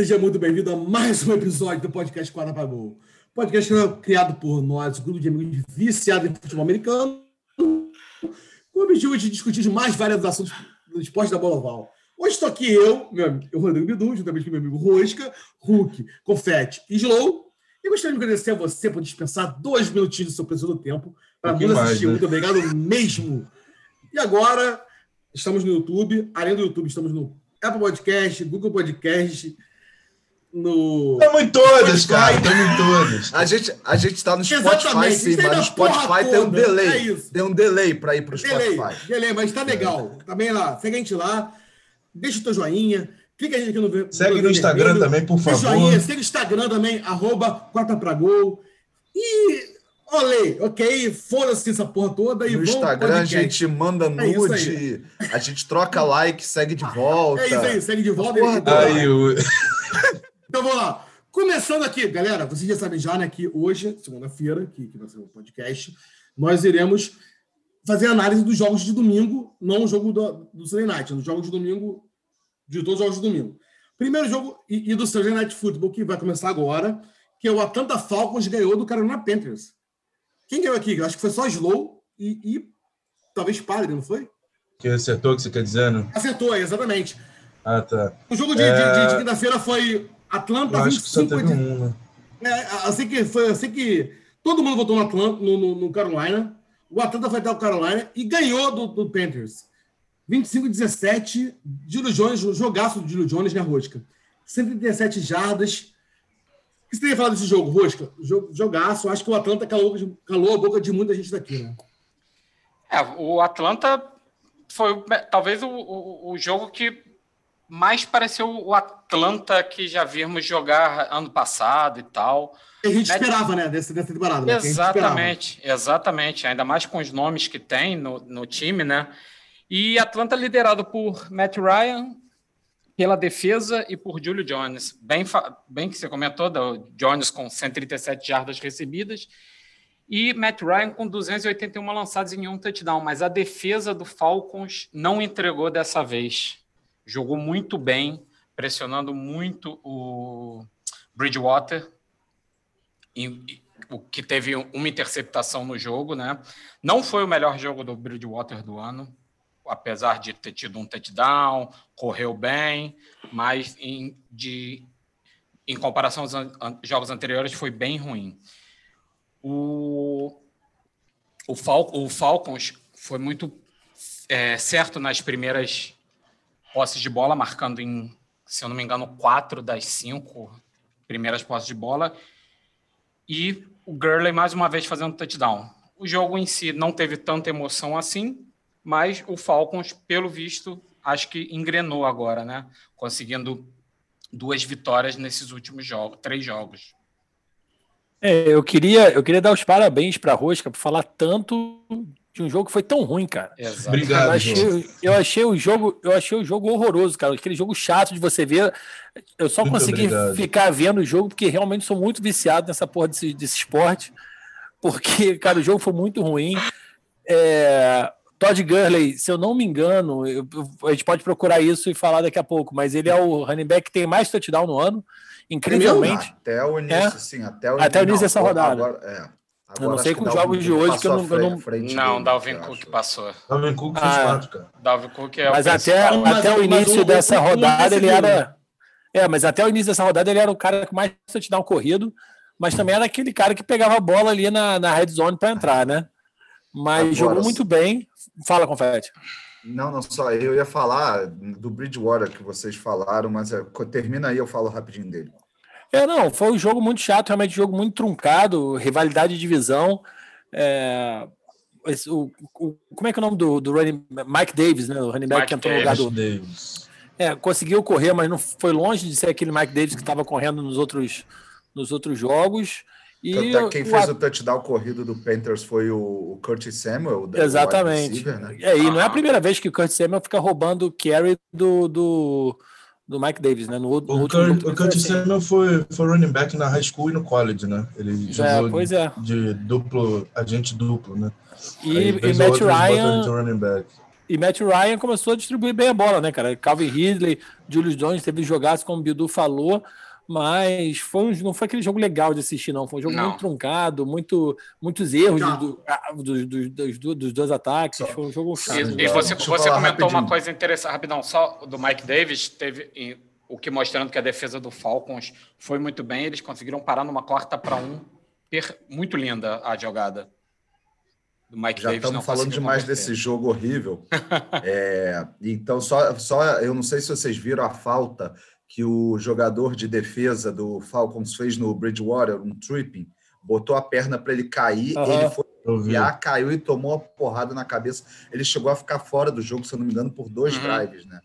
seja muito bem-vindo a mais um episódio do podcast Quadra para Gol. Podcast criado por nós, um grupo de amigos viciados em futebol americano, com o objetivo de discutir mais variados assuntos do esporte da bola oval. Hoje estou aqui eu, meu amigo Rodrigo Bidu, juntamente com meu amigo Rosca, Hulk, Confete e Slow. E gostaria de agradecer a você por dispensar dois minutinhos do seu precioso tempo para nos assistir. Né? Muito obrigado mesmo. E agora, estamos no YouTube. Além do YouTube, estamos no Apple Podcast, Google Podcast, no. Estamos em todas, cara. Estamos em todas. A gente, a gente tá no Spotify, sim, mas no Spotify tem um delay. É tem um delay para ir para o Spotify. Delay, mas tá legal. É. Também lá. Segue a gente lá. Deixa o teu joinha. Clica a gente aqui no. Segue no Instagram vermelho. também, por favor. Joinha, segue o Instagram também, arroba Quarta pra Gol. E. Olê, ok? Foda-se essa porra toda e No Instagram a gente manda é nude, é a gente troca like, segue de volta. É isso aí, segue de volta. Porra, aí, o... Então vamos lá. Começando aqui, galera, vocês já sabem já, né, que hoje, segunda-feira, que, que vai ser o podcast, nós iremos fazer análise dos jogos de domingo, não o jogo do, do Sunday Night, no jogo de domingo, de todos os jogos de domingo. Primeiro jogo e, e do Sunday Night Football, que vai começar agora, que é o Atlanta Falcons ganhou do Carolina Panthers. Quem ganhou aqui? Eu acho que foi só Slow e, e talvez Padre, não foi? Que acertou o que você quer dizendo? Acertou, exatamente. Ah, tá. O jogo de, é... de, de, de quinta-feira foi Atlanta eu acho 25. Que só teve um, né? é, assim que foi assim que todo mundo votou no Atlanta, no, no, no Carolina. O Atlanta foi até o Carolina e ganhou do, do Panthers. 25-17, Dilo Jones, jogaço do Dilo Jones na Rosca. 137 jardas. O que você teria falado desse jogo, Rosca? Jogaço. Acho que o Atlanta calou, calou a boca de muita gente daqui, né? É, o Atlanta foi talvez o, o, o jogo que mais pareceu o Atlanta que já vimos jogar ano passado e tal. a gente esperava, né, dessa, dessa temporada. Né? Exatamente, exatamente. Ainda mais com os nomes que tem no, no time, né? E Atlanta liderado por Matt Ryan, pela defesa e por Julio Jones. Bem, bem que você comentou, do Jones com 137 jardas recebidas e Matt Ryan com 281 lançadas em um touchdown, mas a defesa do Falcons não entregou dessa vez jogou muito bem, pressionando muito o Bridgewater, e, o que teve uma interceptação no jogo, né? Não foi o melhor jogo do Bridgewater do ano, apesar de ter tido um touchdown, correu bem, mas em, de, em comparação aos an jogos anteriores foi bem ruim. O, o, Fal o Falcons foi muito é, certo nas primeiras posses de bola, marcando em, se eu não me engano, quatro das cinco primeiras posses de bola. E o Gurley, mais uma vez, fazendo touchdown. O jogo em si não teve tanta emoção assim, mas o Falcons, pelo visto, acho que engrenou agora, né? Conseguindo duas vitórias nesses últimos jogos, três jogos. É, eu queria, eu queria dar os parabéns para a Rosca por falar tanto de um jogo que foi tão ruim, cara. Exato. Obrigado. Eu achei, eu achei, o jogo, eu achei o jogo horroroso, cara. Aquele jogo chato de você ver. Eu só muito consegui obrigado. ficar vendo o jogo porque realmente sou muito viciado nessa porra desse, desse esporte. Porque, cara, o jogo foi muito ruim. É, Todd Gurley, se eu não me engano, eu, a gente pode procurar isso e falar daqui a pouco, mas ele é o running back que tem mais touchdown no ano, incrivelmente. Até o início, é? sim, até o, até o início dessa rodada. Agora, é. Agora, eu não sei com os jogos de hoje que eu não. Frente, não, não Dalvin Cook passou. Dalvin Cook fez ah, quatro, cara. Dalvin Cook é mas o até, até o início dessa rodada ele era. É, mas até o início dessa rodada ele era o cara que mais touchdown corrido, mas também era aquele cara que pegava a bola ali na, na red zone para entrar, né? Mas Agora, jogou muito bem. Fala, Confete. Não, não só. Eu ia falar do Bridgewater que vocês falaram, mas é, termina aí, eu falo rapidinho dele. É, não, foi um jogo muito chato, realmente um jogo muito truncado, rivalidade de divisão. É, esse, o, o, como é que é o nome do, do running, Mike Davis, né? O running back Mike que entrou no lugar do. Davis. É, conseguiu correr, mas não foi longe de ser aquele Mike Davis que estava correndo nos outros, nos outros jogos. E Até quem fez o, o touchdown corrido do Panthers foi o, o Curtis Samuel. Exatamente. Receiver, né? é, e ah. não é a primeira vez que o Curtis Samuel fica roubando o carry do, do, do Mike Davis, né? No, no o, Kurt, o Curtis Samuel foi, foi running back na high school e no college, né? Ele é, jogou pois é. de duplo, agente duplo, né? E, e Matt Ryan. E Matt Ryan começou a distribuir bem a bola, né, cara? Calvin Ridley, Julius Jones teve jogadas, como o Bidu falou, mas foi um, não foi aquele jogo legal de assistir, não. Foi um jogo não. muito truncado, muito, muitos erros do, do, do, dos, dos, dois ataques. Só. Foi um jogo chato. E, e você, você comentou uma coisa interessante, rapidão, só do Mike Davis, teve o que mostrando que a defesa do Falcons foi muito bem. Eles conseguiram parar numa quarta para um, muito linda a jogada do Mike Já Davis. Já estamos falando demais converter. desse jogo horrível. é, então, só, só eu não sei se vocês viram a falta que o jogador de defesa do Falcons fez no Bridgewater, um tripping, botou a perna para ele cair, uhum. ele foi enviar, caiu e tomou a porrada na cabeça. Ele chegou a ficar fora do jogo, se eu não me engano, por dois uhum. drives, né?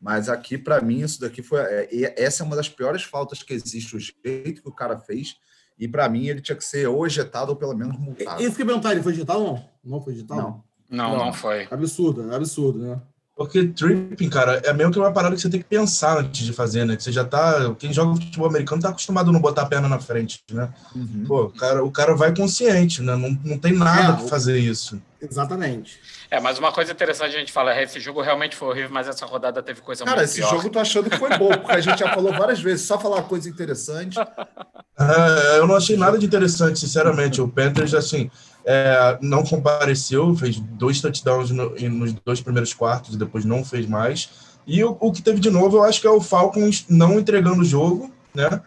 Mas aqui, para mim, isso daqui foi. É, essa é uma das piores faltas que existe, o jeito que o cara fez. E para mim, ele tinha que ser ou ejetado ou pelo menos multado. Esse que perguntar, ele foi ejetado ou não? Não foi ejetado? Não. Não, não, não foi. Absurdo, absurdo, né? Porque tripping, cara, é meio que uma parada que você tem que pensar antes de fazer, né? Que você já tá. Quem joga futebol americano tá acostumado a não botar a perna na frente, né? Uhum. Pô, o cara, o cara vai consciente, né? Não, não tem nada é, para fazer isso. Exatamente. É, mas uma coisa interessante a gente fala, é, esse jogo realmente foi horrível, mas essa rodada teve coisa Cara, muito pior. Cara, esse jogo eu tô achando que foi bom, porque a gente já falou várias vezes, só falar coisa interessante. É, eu não achei nada de interessante, sinceramente. O Panthers, assim, é, não compareceu, fez dois touchdowns no, nos dois primeiros quartos e depois não fez mais. E o, o, que teve de novo, eu acho que é o Falcons não entregando o jogo, né?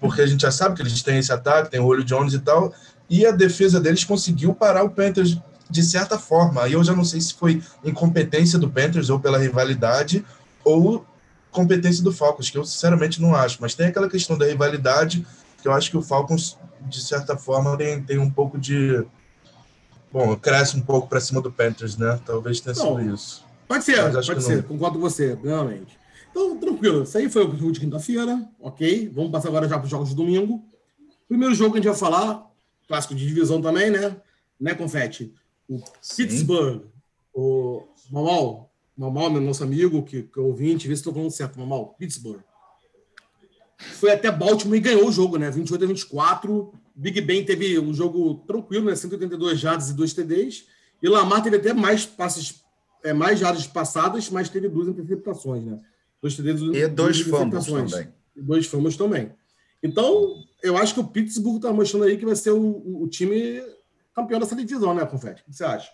Porque a gente já sabe que eles têm esse ataque, tem o Julio Jones e tal, e a defesa deles conseguiu parar o Panthers de certa forma. Aí eu já não sei se foi incompetência do Panthers ou pela rivalidade ou competência do Falcons, que eu sinceramente não acho. Mas tem aquela questão da rivalidade que eu acho que o Falcons, de certa forma, tem, tem um pouco de. Bom, cresce um pouco para cima do Panthers, né? Talvez tenha sido isso. Pode ser, pode ser, não... concordo com você, realmente. Então, tranquilo, isso aí foi o jogo de quinta-feira, ok? Vamos passar agora já para os jogos de domingo. Primeiro jogo que a gente vai falar, clássico de divisão também, né? Né, Confete? o Pittsburgh, o Mamal, Mamal, meu nosso amigo, que, que é ouvinte, vê se estou falando certo, Mamal, Pittsburgh. Foi até Baltimore e ganhou o jogo, né? 28 a 24. Big Ben teve um jogo tranquilo, né? 182 jardas e 2 TDs. E Lamar teve até mais passes, é, mais jardas passadas, mas teve duas interceptações, né? Dois TDs e dois fumbles também. E dois fumbles também. Então, eu acho que o Pittsburgh está mostrando aí que vai ser o, o, time campeão dessa divisão, né, Confete? O que você acha?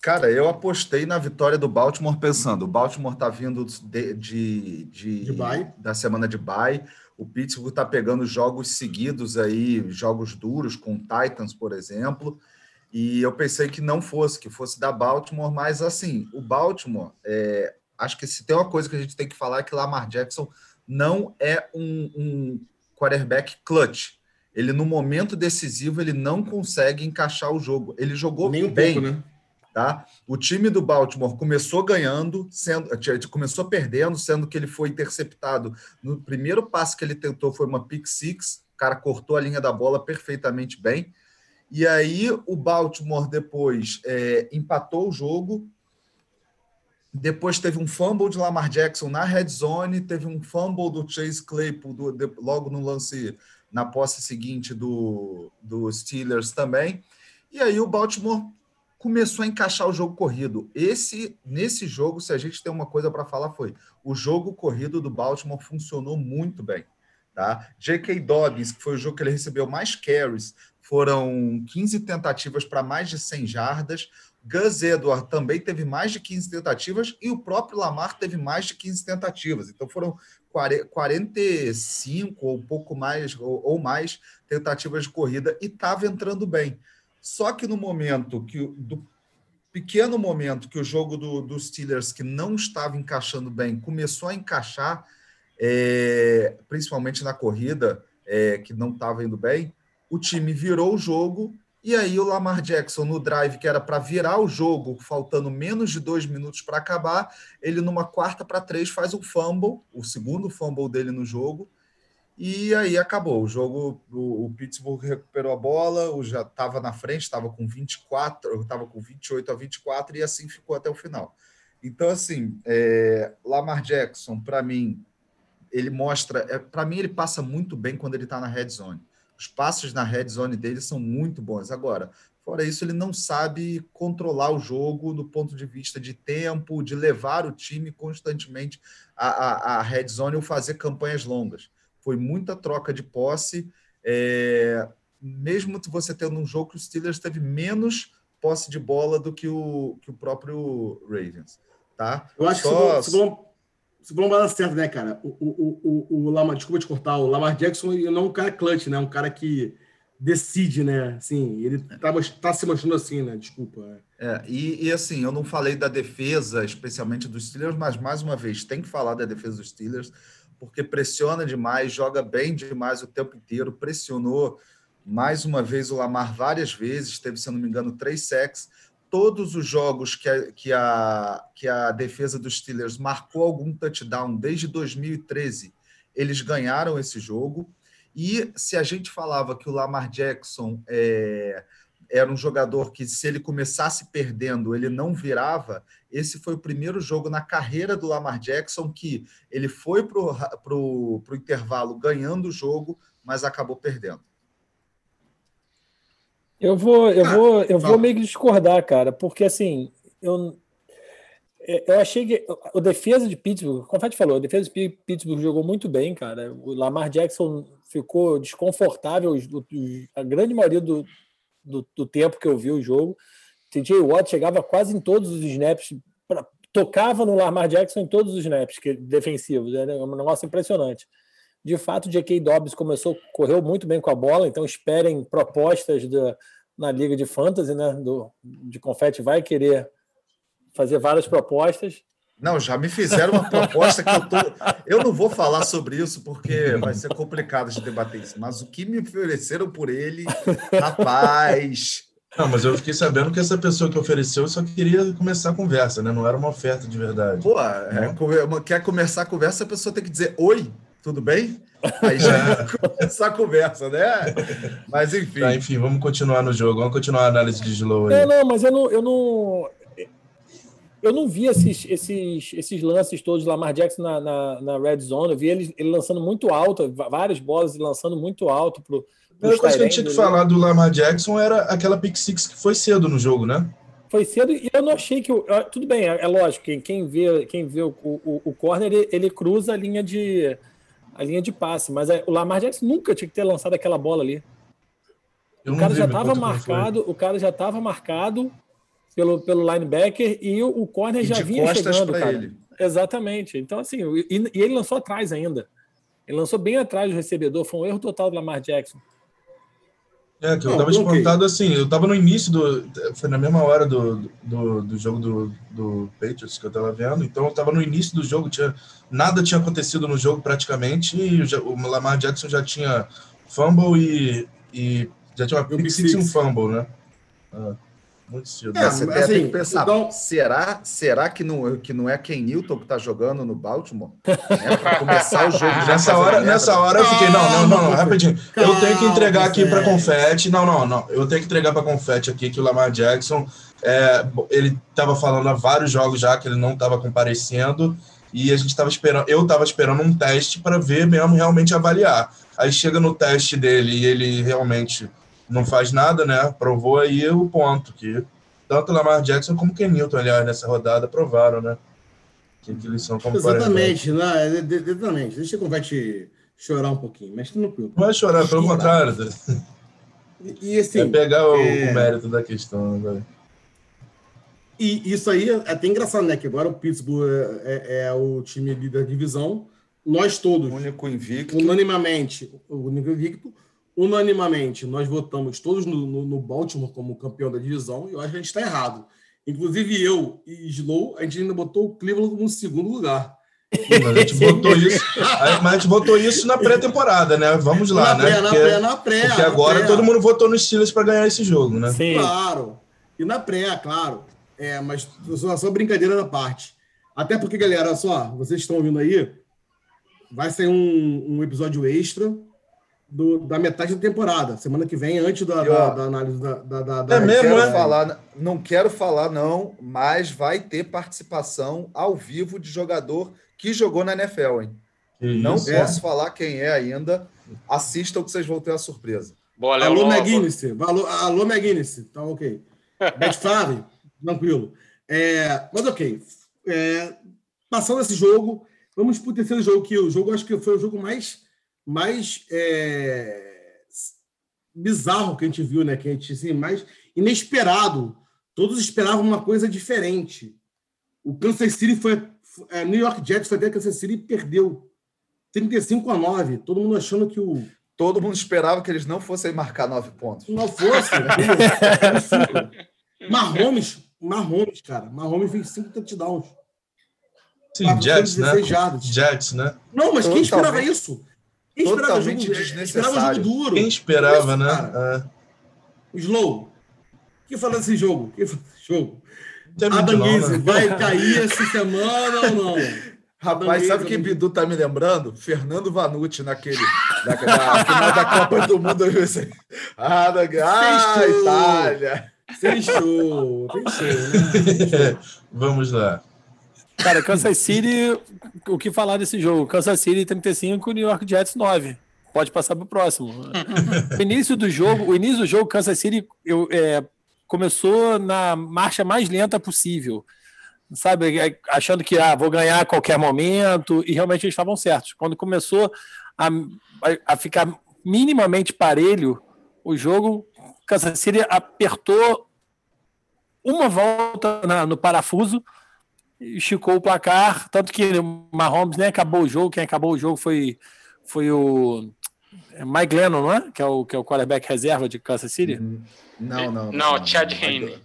Cara, eu apostei na vitória do Baltimore pensando, o Baltimore tá vindo de, de, de, de da semana de bye, o Pittsburgh tá pegando jogos seguidos aí, jogos duros com Titans, por exemplo, e eu pensei que não fosse, que fosse da Baltimore, mas assim, o Baltimore, é, acho que se tem uma coisa que a gente tem que falar é que Lamar Jackson não é um, um quarterback clutch ele no momento decisivo ele não consegue encaixar o jogo. Ele jogou Nem um bem, pouco, né? Tá? O time do Baltimore começou ganhando, sendo começou perdendo, sendo que ele foi interceptado no primeiro passe que ele tentou foi uma pick six, o cara cortou a linha da bola perfeitamente bem. E aí o Baltimore depois é, empatou o jogo. Depois teve um fumble de Lamar Jackson na red zone, teve um fumble do Chase Claypool do, de, logo no lance na posse seguinte do, do Steelers também. E aí o Baltimore começou a encaixar o jogo corrido. Esse nesse jogo, se a gente tem uma coisa para falar foi, o jogo corrido do Baltimore funcionou muito bem, tá? J.K. Dobbins, que foi o jogo que ele recebeu mais carries, foram 15 tentativas para mais de 100 jardas. Gus Edward também teve mais de 15 tentativas e o próprio Lamar teve mais de 15 tentativas. Então foram 45 ou pouco mais ou mais tentativas de corrida e estava entrando bem. Só que no momento que do pequeno momento que o jogo do, do Steelers que não estava encaixando bem começou a encaixar, é, principalmente na corrida é, que não estava indo bem, o time virou o jogo e aí o Lamar Jackson no drive que era para virar o jogo, faltando menos de dois minutos para acabar, ele numa quarta para três faz um fumble, o segundo fumble dele no jogo, e aí acabou. O jogo, o, o Pittsburgh recuperou a bola, o já estava na frente, estava com 24, estava com 28 a 24 e assim ficou até o final. Então, assim, é, Lamar Jackson, para mim, ele mostra, é, para mim, ele passa muito bem quando ele está na red zone Os passes na red zone dele são muito bons. Agora, fora isso, ele não sabe controlar o jogo do ponto de vista de tempo, de levar o time constantemente à, à, à red zone ou fazer campanhas longas. Foi muita troca de posse. É, mesmo você tendo um jogo que o Steelers teve menos posse de bola do que o, que o próprio Ravens. Tá? Eu acho Só... que você falou, falou uma certa, né, cara? O, o, o, o Lamar, desculpa te cortar, o Lamar Jackson não é um cara clutch, né? É um cara que decide, né? Assim, ele tá, tá se mostrando assim, né? Desculpa. É, e, e, assim, eu não falei da defesa, especialmente dos Steelers, mas mais uma vez, tem que falar da defesa dos Steelers, porque pressiona demais, joga bem demais o tempo inteiro, pressionou mais uma vez o Lamar várias vezes, teve, se não me engano, três sacks. Todos os jogos que a, que a, que a defesa dos Steelers marcou algum touchdown desde 2013, eles ganharam esse jogo. E se a gente falava que o Lamar Jackson é, era um jogador que, se ele começasse perdendo, ele não virava, esse foi o primeiro jogo na carreira do Lamar Jackson que ele foi para o intervalo ganhando o jogo, mas acabou perdendo. Eu vou, eu ah, vou, eu vou meio que discordar, cara, porque assim, eu, eu achei que a defesa de Pittsburgh, como a gente falou, a defesa de Pittsburgh jogou muito bem, cara. O Lamar Jackson ficou desconfortável a grande maioria do, do, do tempo que eu vi o jogo. TJ Watt chegava quase em todos os snaps, pra, tocava no Lamar Jackson em todos os snaps que, defensivos, era um negócio impressionante. De fato, o J.K. Dobbs começou, correu muito bem com a bola, então esperem propostas da, na Liga de Fantasy, né? Do, de Confete vai querer fazer várias propostas. Não, já me fizeram uma proposta que eu tô. Eu não vou falar sobre isso porque vai ser complicado de debater isso, mas o que me ofereceram por ele, rapaz. Não, mas eu fiquei sabendo que essa pessoa que ofereceu só queria começar a conversa, né? Não era uma oferta de verdade. Pô, é, quer começar a conversa, a pessoa tem que dizer oi tudo bem? Aí já começar a conversa, né? Mas enfim. Tá, enfim, vamos continuar no jogo, vamos continuar a análise de slow aí. É, não, mas eu não, eu não, eu não vi esses, esses, esses lances todos, Lamar Jackson na, na, na red zone, eu vi ele, ele lançando muito alto, várias bolas lançando muito alto pro. A primeira coisa que a gente tinha que falar do Lamar Jackson era aquela pick six que foi cedo no jogo, né? Foi cedo e eu não achei que. Tudo bem, é, é lógico, quem, quem vê, quem vê o, o, o corner, ele, ele cruza a linha de a linha de passe. Mas é, o Lamar Jackson nunca tinha que ter lançado aquela bola ali. o cara já estava marcado, o cara já estava marcado pelo, pelo linebacker e o, o corner e já vinha chegando, cara. Ele. Exatamente. Então, assim, e, e, ele lançou atrás ainda. Ele lançou bem atrás do recebedor. Foi um erro total do Lamar Jackson. É, que eu estava espantado assim, eu estava no início do. Foi na mesma hora do, do, do jogo do, do Patriots que eu estava vendo, então eu estava no início do jogo, tinha, nada tinha acontecido no jogo praticamente, e o Lamar Jackson já tinha fumble e, e já tinha uma pick six e um fumble, né? Ah. Muito cedo. É, você assim, tem que pensar, então... será, será que, não, que não é Ken Newton que está jogando no Baltimore? É para começar o jogo. nessa hora, nessa hora eu fiquei, não, não, não, não rapidinho. Eu tenho que entregar aqui para Confete. Não, não, não. Eu tenho que entregar para Confete aqui que o Lamar Jackson, é, ele estava falando há vários jogos já que ele não estava comparecendo e a gente estava esperando, eu estava esperando um teste para ver mesmo realmente avaliar. Aí chega no teste dele e ele realmente não faz nada, né? Provou aí o ponto que tanto Lamar Jackson como Ken Newton, aliás, nessa rodada provaram, né? Que, que eles são como Exatamente, né? Exatamente. Deixa eu vai te chorar um pouquinho, mas não Não vai chorar, pelo contrário. E, e assim, é pegar o, é... o, mérito da questão, né? E isso aí é até engraçado, né? Que agora o Pittsburgh é, é, é o time líder da divisão. Nós todos, o único invicto. unanimamente, o único invicto, unanimamente, nós votamos todos no, no, no, Baltimore como campeão da divisão, e eu acho que a gente está errado. Inclusive eu e Slow, a gente ainda botou o Cleveland como segundo lugar. Mas a gente botou isso, mas a gente botou isso na pré-temporada, né? Vamos lá, na né? Pré, porque, na pré, na pré. Porque agora pré. todo mundo votou nos Steelers para ganhar esse jogo, né? Sim. Claro. E na pré, claro. É, mas só, só brincadeira da parte. Até porque, galera, olha só, vocês estão ouvindo aí, vai sair um, um episódio extra do, da metade da temporada, semana que vem, antes da, da, da análise da, da, da É mesmo, quero é? falar, não quero falar, não, mas vai ter participação ao vivo de jogador que jogou na NFL, hein? Que não isso? posso é. falar quem é ainda, assistam que vocês vão ter a surpresa. Boa, alô, McGuinness. Alô, alô, McGuinness. Tá ok. Bet tranquilo. É, mas ok. É, passando esse jogo, vamos para o terceiro jogo, que o jogo acho que foi o jogo mais, mais é, bizarro que a gente viu, né? Que a gente, assim, mais inesperado. Todos esperavam uma coisa diferente. O Kansas City foi. É, New York Jets foi até Kansas City e perdeu 35 a 9. Todo mundo achando que o. Todo mundo esperava que eles não fossem marcar nove pontos. Não fosse. Mahomes, Mahomes, cara. Mahomes fez cinco touchdowns. Sim, Jets, né? Jets, né? Não, mas quem esperava isso? Quem esperava jogo, esperava jogo duro? Quem esperava, isso, né? É. Slow. Quem falou desse jogo? Quem falou desse jogo? Adam Gaze, né? vai cair essa semana ou não? Rapaz, sabe quem Bidu tá me lembrando? Fernando Vanucci naquele. Na, na final da Copa do Mundo. Ah, da, ah Itália! Fechou, fechou. Né? Vamos lá. Cara, Kansas City, o que falar desse jogo? Kansas City 35, New York Jets 9. Pode passar para o próximo. o início do jogo, o início do jogo, Kansas City eu, é, começou na marcha mais lenta possível. Sabe, é, achando que ah, vou ganhar a qualquer momento, e realmente eles estavam certos. Quando começou a, a ficar minimamente parelho o jogo, Kansas City apertou uma volta na, no parafuso, esticou o placar, tanto que o Mahomes nem acabou o jogo, quem acabou o jogo foi, foi o Mike Lennon, não é? Que é o, que é o quarterback reserva de Kansas City? Uhum. Não, não. Não, não Chad Henne.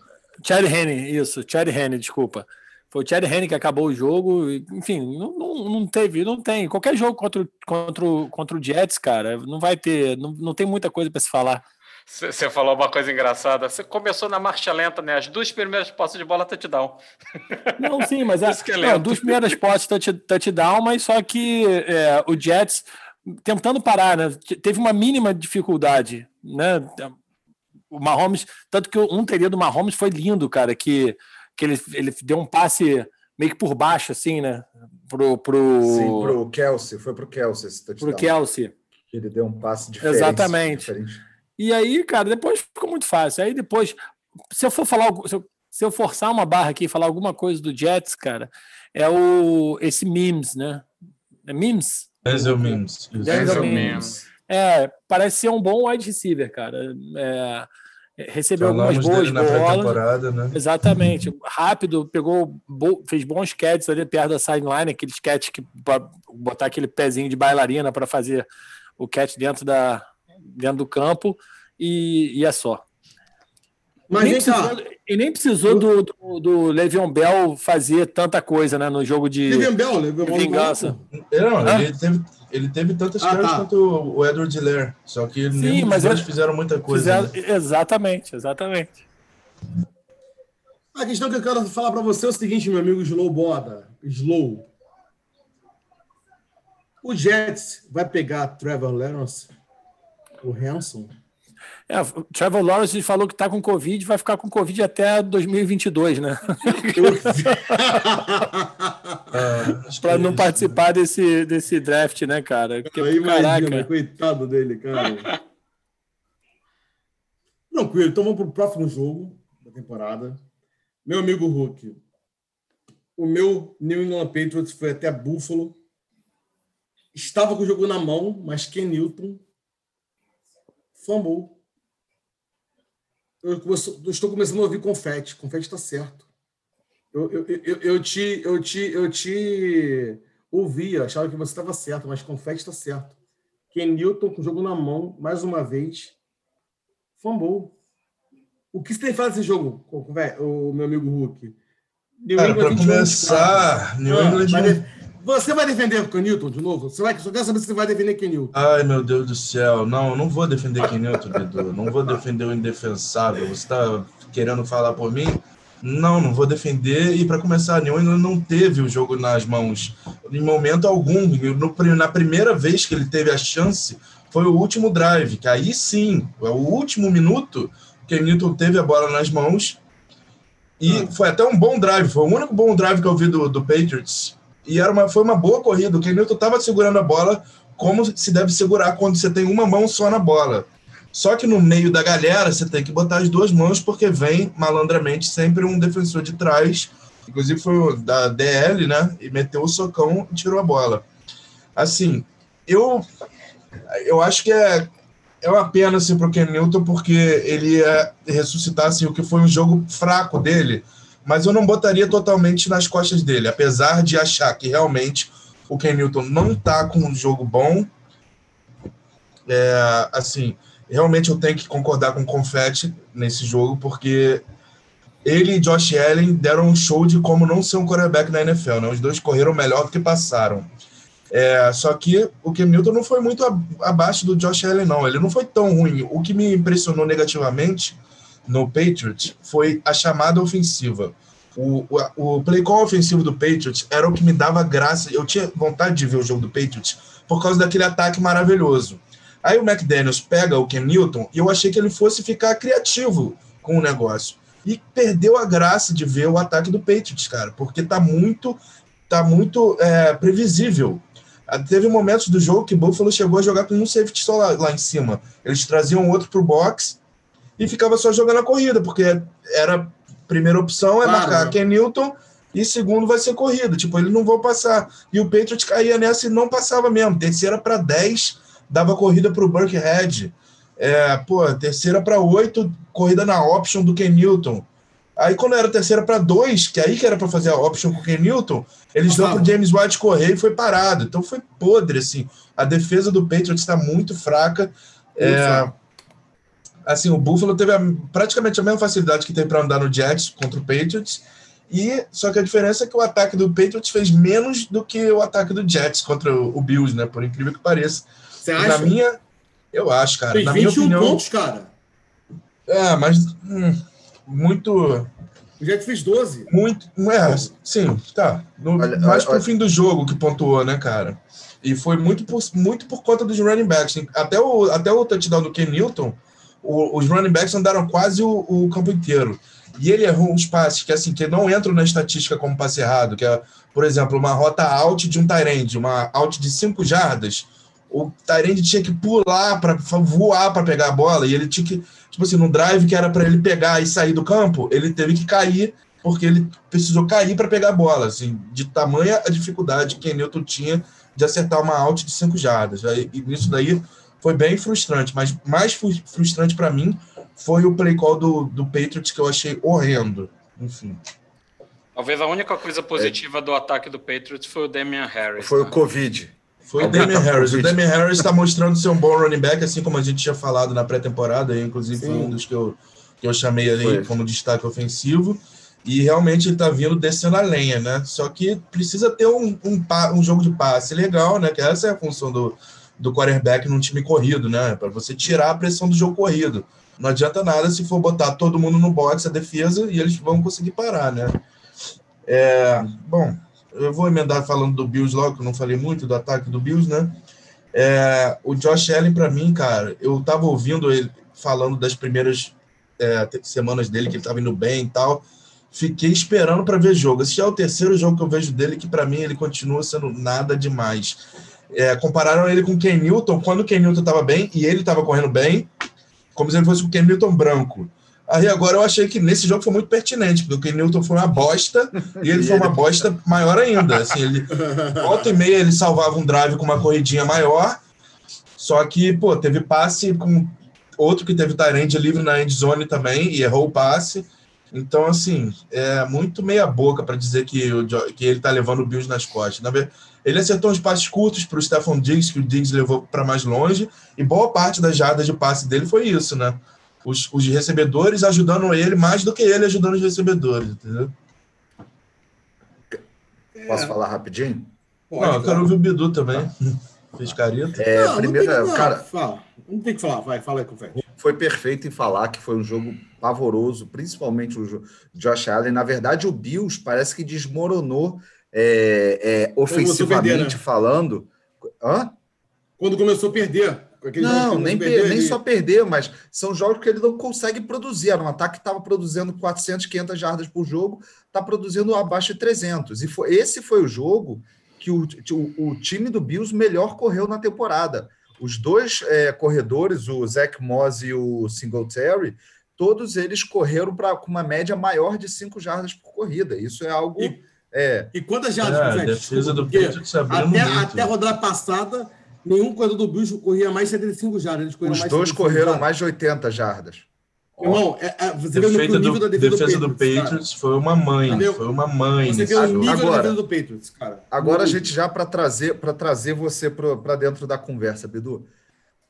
Chad Henne, isso, Chad Henne, desculpa. Foi o Chad Henne que acabou o jogo. Enfim, não, não, não, teve, não tem. Qualquer jogo contra, contra, contra o Jets, cara, não vai ter, não, não tem muita coisa para se falar. Você falou uma coisa engraçada. Você começou na marcha lenta, né? As duas primeiras postas de bola touchdown. Não, sim, mas é, é não, duas primeiras postas touchdown, mas só que é, o Jets tentando parar, né? Teve uma mínima dificuldade, né? O Mahomes, tanto que um teria do Mahomes foi lindo, cara, que, que ele, ele deu um passe meio que por baixo, assim, né? Pro, pro... Sim, pro Kelsey, foi pro Kelsey esse touchdown. Pro Kelsey. Ele deu um passe diferente. Exatamente. Diferente. E aí, cara, depois ficou muito fácil. Aí depois, se eu for falar, se eu, se eu forçar uma barra aqui e falar alguma coisa do Jets, cara, é o esse memes, né? É memes? Denzel Mims. Denzel Mims. É, parece ser um bom wide receiver, cara. É, recebeu Falamos algumas boas bolas. Né? Exatamente. Rápido, pegou, fez bons catches ali perto da sideline, aqueles catch que botar aquele pezinho de bailarina para fazer o catch dentro da, dentro do campo e, e é só. Mas nem precisou, e nem precisou do, do, do Le'Veon Bell fazer tanta coisa né, no jogo de Le'Veon Bell, Le'Veon vingança. Não, ele teve, ele teve tantas ah, tá. quanto o Edward Lair, só que Sim, mas eles fizeram muita coisa. Fizeram, né? Exatamente, exatamente. A questão que eu quero falar para você é o seguinte, meu amigo Slow Boda. Slow. O Jets vai pegar Trevor Lawrence o Hanson. É, o Trevor Lawrence falou que está com Covid vai ficar com Covid até 2022, né? é, Para não participar desse, desse draft, né, cara? Porque, Aí caraca. Imagina, coitado dele, cara. Tranquilo, então vamos para o próximo jogo da temporada. Meu amigo Hulk. O meu New England Patriots foi até Buffalo. Estava com o jogo na mão, mas Ken Newton fumble. Eu, eu, estou começando a ouvir confete. Confete está certo. Eu, eu, eu, eu, te, eu, te, eu te ouvia, achava que você estava certo, mas confete está certo. Ken Newton com o jogo na mão, mais uma vez, fumble. O que você tem que fazer nesse jogo, o meu amigo Hulk? Para começar, New England... Você vai defender o Kenilton de novo? Você vai, só quero saber se você vai defender Kenilton. Ai, meu Deus do céu. Não, não vou defender Kenilton, Edu. Não vou defender o indefensável. Você está querendo falar por mim? Não, não vou defender. E para começar, New England não teve o jogo nas mãos em momento algum. No, na primeira vez que ele teve a chance, foi o último drive, que aí sim, é o último minuto que Newton teve a bola nas mãos. E ah. foi até um bom drive, foi o único bom drive que eu vi do, do Patriots e era uma, foi uma boa corrida. O Kenilton estava segurando a bola como se deve segurar quando você tem uma mão só na bola. Só que no meio da galera você tem que botar as duas mãos, porque vem malandramente sempre um defensor de trás, inclusive foi da DL, né? E meteu o socão e tirou a bola. Assim, eu, eu acho que é, é uma pena assim, para o Ken Newton, porque ele ia ressuscitar assim, o que foi um jogo fraco dele, mas eu não botaria totalmente nas costas dele, apesar de achar que realmente o Ken Newton não está com um jogo bom. É, assim, realmente eu tenho que concordar com o Confetti nesse jogo, porque ele e Josh Allen deram um show de como não ser um quarterback na NFL. Né? Os dois correram melhor do que passaram. É, só que o Cam Newton não foi muito abaixo do Josh Allen, não. Ele não foi tão ruim. O que me impressionou negativamente no Patriots foi a chamada ofensiva. O, o, o play call ofensivo do Patriots era o que me dava graça. Eu tinha vontade de ver o jogo do Patriots por causa daquele ataque maravilhoso. Aí o McDaniels pega o Cam Newton e eu achei que ele fosse ficar criativo com o negócio. E perdeu a graça de ver o ataque do Patriots, cara, porque tá muito, tá muito é, previsível. Ah, teve momentos do jogo que Buffalo chegou a jogar com um safety só lá, lá em cima. Eles traziam outro pro box e ficava só jogando a corrida, porque era primeira opção é claro. marcar Ken Newton e segundo vai ser corrida. Tipo, ele não vão passar. E o Patriots caía nessa e não passava mesmo. Terceira para 10, dava corrida para o Burkhead. É, pô, terceira para 8, corrida na option do Ken Newton. Aí quando era terceira para dois, que aí que era para fazer a option com o Ken Newton, eles dão para James White correr e foi parado. Então foi podre, assim. A defesa do Patriots está muito fraca. É, assim, o Buffalo teve a, praticamente a mesma facilidade que tem para andar no Jets contra o Patriots. E só que a diferença é que o ataque do Patriots fez menos do que o ataque do Jets contra o, Bills, né? Por incrível que pareça. Você acha? Na minha, eu acho, cara. Fez na 21 minha opinião, pontos, cara. É, mas hum, muito. O Jet fez 12. Muito. É, sim, tá. No, Olha, mais olha, pro fim do jogo que pontuou, né, cara? E foi muito por, muito por conta dos running backs. Até o, até o touchdown do Ken Newton, o- os running backs andaram quase o, o campo inteiro. E ele errou uns passes que, assim, que não entram na estatística como passe errado, que é, por exemplo, uma rota out de um Tyrande, uma out de 5 jardas. O Tyrande tinha que pular para voar para pegar a bola e ele tinha que, tipo assim, no drive que era para ele pegar e sair do campo, ele teve que cair porque ele precisou cair para pegar a bola, assim, de tamanha a dificuldade que Newton tinha de acertar uma out de 5 jardas. Aí, E nisso daí foi bem frustrante, mas mais frustrante para mim foi o play call do, do Patriots que eu achei horrendo. Enfim. Talvez a única coisa positiva do ataque do Patriots foi o Damian Harris. Foi o né? Covid. Foi o Damian Harris. O Damian Harris está mostrando ser um bom running back, assim como a gente tinha falado na pré-temporada, aí, inclusive foi um dos que eu, que eu chamei ali Foi. como destaque ofensivo. E realmente ele está vindo descendo a lenha, né? Só que precisa ter um, um, um jogo de passe legal, né? Que essa é a função do, do quarterback num time corrido, né? Para você tirar a pressão do jogo corrido. Não adianta nada se for botar todo mundo no box, a defesa, e eles vão conseguir parar, né? É, bom, eu vou emendar falando do Bills logo, que eu não falei muito do ataque do Bills, né? É, o Josh Allen, para mim, cara, eu tava ouvindo ele falando das primeiras é, semanas dele, que ele tava indo bem e tal. Fiquei esperando para ver jogo. Esse já é o terceiro jogo que eu vejo dele, que para mim ele continua sendo nada demais. É, compararam ele com o Ken Newton, quando o Ken Newton tava bem e ele tava correndo bem, como se ele fosse o Ken Newton branco. Aí agora eu achei que nesse jogo foi muito pertinente, porque o Ken Newton foi uma bosta e ele foi uma bosta maior ainda. Assim, ele, volta e meia ele salvava um drive com uma corridinha maior, só que, pô, teve passe com outro que teve Tyrande livre na end zone também e errou o passe. Então, assim, é muito meia boca para dizer que, o que ele tá levando o Bills nas costas. Na ver- ele acertou uns passes curtos para o Stephon Diggs, que o Diggs levou para mais longe, e boa parte das jardas de passe dele foi isso, né? Os, os recebedores ajudando ele mais do que ele ajudando os recebedores, entendeu? Posso falar rapidinho? Pode, Não, eu quero ouvir o Bidu também. Fez careta. É, Não, primeiro, não tem que, não, cara, fala. Não tem que falar, vai, fala aí, confete. Foi perfeito em falar que foi um jogo pavoroso, principalmente o jo- Josh Allen. Na verdade, o Bills parece que desmoronou é, é, ofensivamente perder, né? falando. Hã? Quando começou a perder. Não, nem, perder, nem só perder, mas são jogos que ele não consegue produzir. Era um ataque que estava produzindo 400, 500 jardas por jogo, está produzindo abaixo de 300. E foi, esse foi o jogo que o, o, o time do Bills melhor correu na temporada. Os dois é, corredores, o Zach Moss e o Singletary, todos eles correram para com uma média maior de 5 jardas por corrida. Isso é algo. E, é, e quantas jardas, é, a defesa do Patriots até, até a rodada passada, nenhum corredor do Bills corria mais de 75 jardas. Os dois correram jardas. mais de 80 jardas. Irmão, é, é, você vê o nível do, da defesa, defesa do Patriots, do Patriots foi uma mãe. Entendeu? Foi uma mãe. Você vê o nível agora, da defesa do Patriots, cara. Agora a gente já para trazer para trazer você para dentro da conversa, Bidu.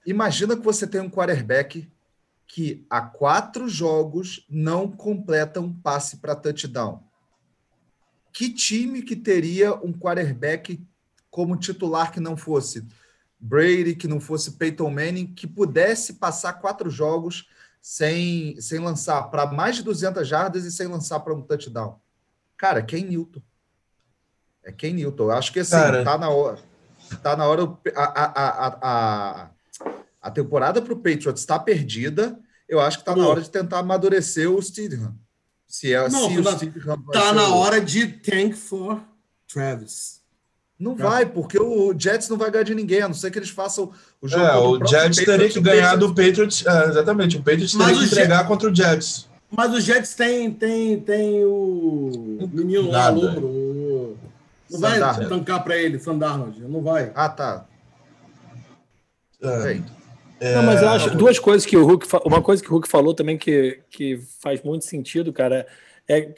Imagina que você tem um quarterback que há quatro jogos não completa um passe para touchdown. Que time que teria um quarterback como titular que não fosse Brady, que não fosse Peyton Manning, que pudesse passar quatro jogos sem, sem lançar para mais de 200 jardas e sem lançar para um touchdown? Cara, Ken Newton. É Ken Newton. Eu acho que assim, Cara... tá na hora. Tá na hora. A, a, a, a, temporada para o Patriots está perdida. Eu acho que está na hora de tentar amadurecer o Steedham. Se é não, se o tá na hora de tank for Travis. Não tá. vai, porque o Jets não vai ganhar de ninguém, a não ser que eles façam o jogo. É, o Jets teria que ganhar do Patriots. É, exatamente, o Patriots teria que entregar Jets, contra o Jets. Mas o Jets tem, tem, tem o menino lá, Louro. Não vai tancar para ele, Sandarnold, não vai. Ah, tá. É. É... Não, mas eu acho duas coisas que o Hulk. Uma coisa que o Hulk falou também que, que faz muito sentido, cara, é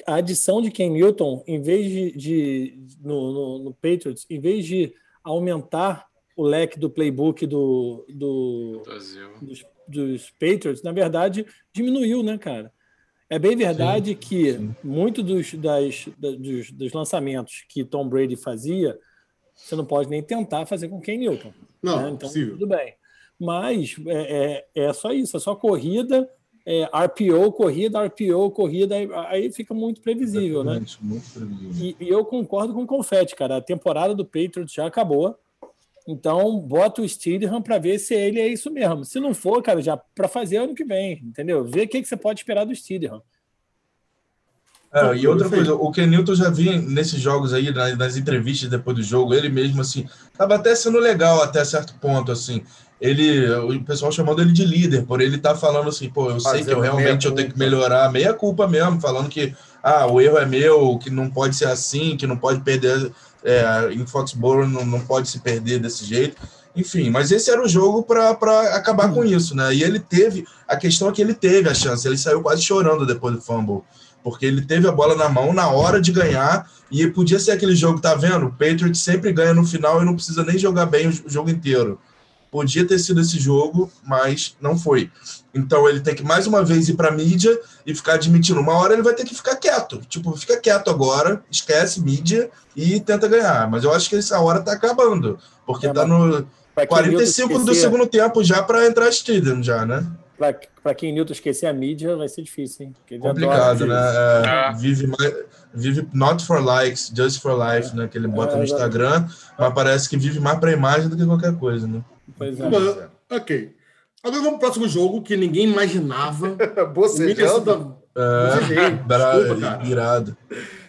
a adição de Ken Newton, em vez de. de no, no, no, Patriots, em vez de aumentar o leque do playbook do, do dos, dos, Patriots, na verdade, diminuiu, né, cara? É bem verdade sim, que sim. muito dos, das, dos, dos lançamentos que Tom Brady fazia, você não pode nem tentar fazer com Ken Newton. Não, né? então, possível. tudo bem. Mas é, é, é só isso, é só corrida, é, RPO, corrida, RPO, corrida, aí fica muito previsível, né? Muito previsível. E, e, eu concordo com o Confete, cara. A temporada do Patriots já acabou. Então, bota o Steedham para ver se ele é isso mesmo. Se não for, cara, já para fazer ano que vem, entendeu? Ver o que, que você pode esperar do Steedham. É, e outra coisa, o Kenilton já vi nesses jogos aí, nas, nas, entrevistas depois do jogo, ele mesmo, assim, tava até sendo legal até certo ponto, assim. Ele, o pessoal chamando ele de líder, por ele estar tá falando assim, pô, eu sei que eu realmente eu tenho que melhorar, meia culpa mesmo, falando que, ah, o erro é meu, que não pode ser assim, que não pode perder, é, em Foxborough não, não pode se perder desse jeito. Enfim, mas esse era o jogo para acabar hum. com isso, né? E ele teve, a questão é que ele teve a chance, ele saiu quase chorando depois do fumble porque ele teve a bola na mão na hora de ganhar e podia ser aquele jogo, tá vendo? O Patriot sempre ganha no final e não precisa nem jogar bem o jogo inteiro. Podia ter sido esse jogo, mas não foi. Então ele tem que mais uma vez ir para mídia e ficar admitindo. Uma hora ele vai ter que ficar quieto. Tipo, fica quieto agora, esquece mídia e tenta ganhar. Mas eu acho que essa hora tá acabando, porque é, tá no 45 do segundo tempo já para entrar Steven já, né? para quem Newton esquecer a mídia, vai ser difícil, hein? Complicado, né? É, é. Vive, vive not for likes, just for life, é. né? Que ele bota no Instagram, mas parece que vive mais para imagem do que qualquer coisa, né? Pois é. ok. Agora vamos pro próximo jogo que ninguém imaginava. Bocejando. É, Desculpa, irado.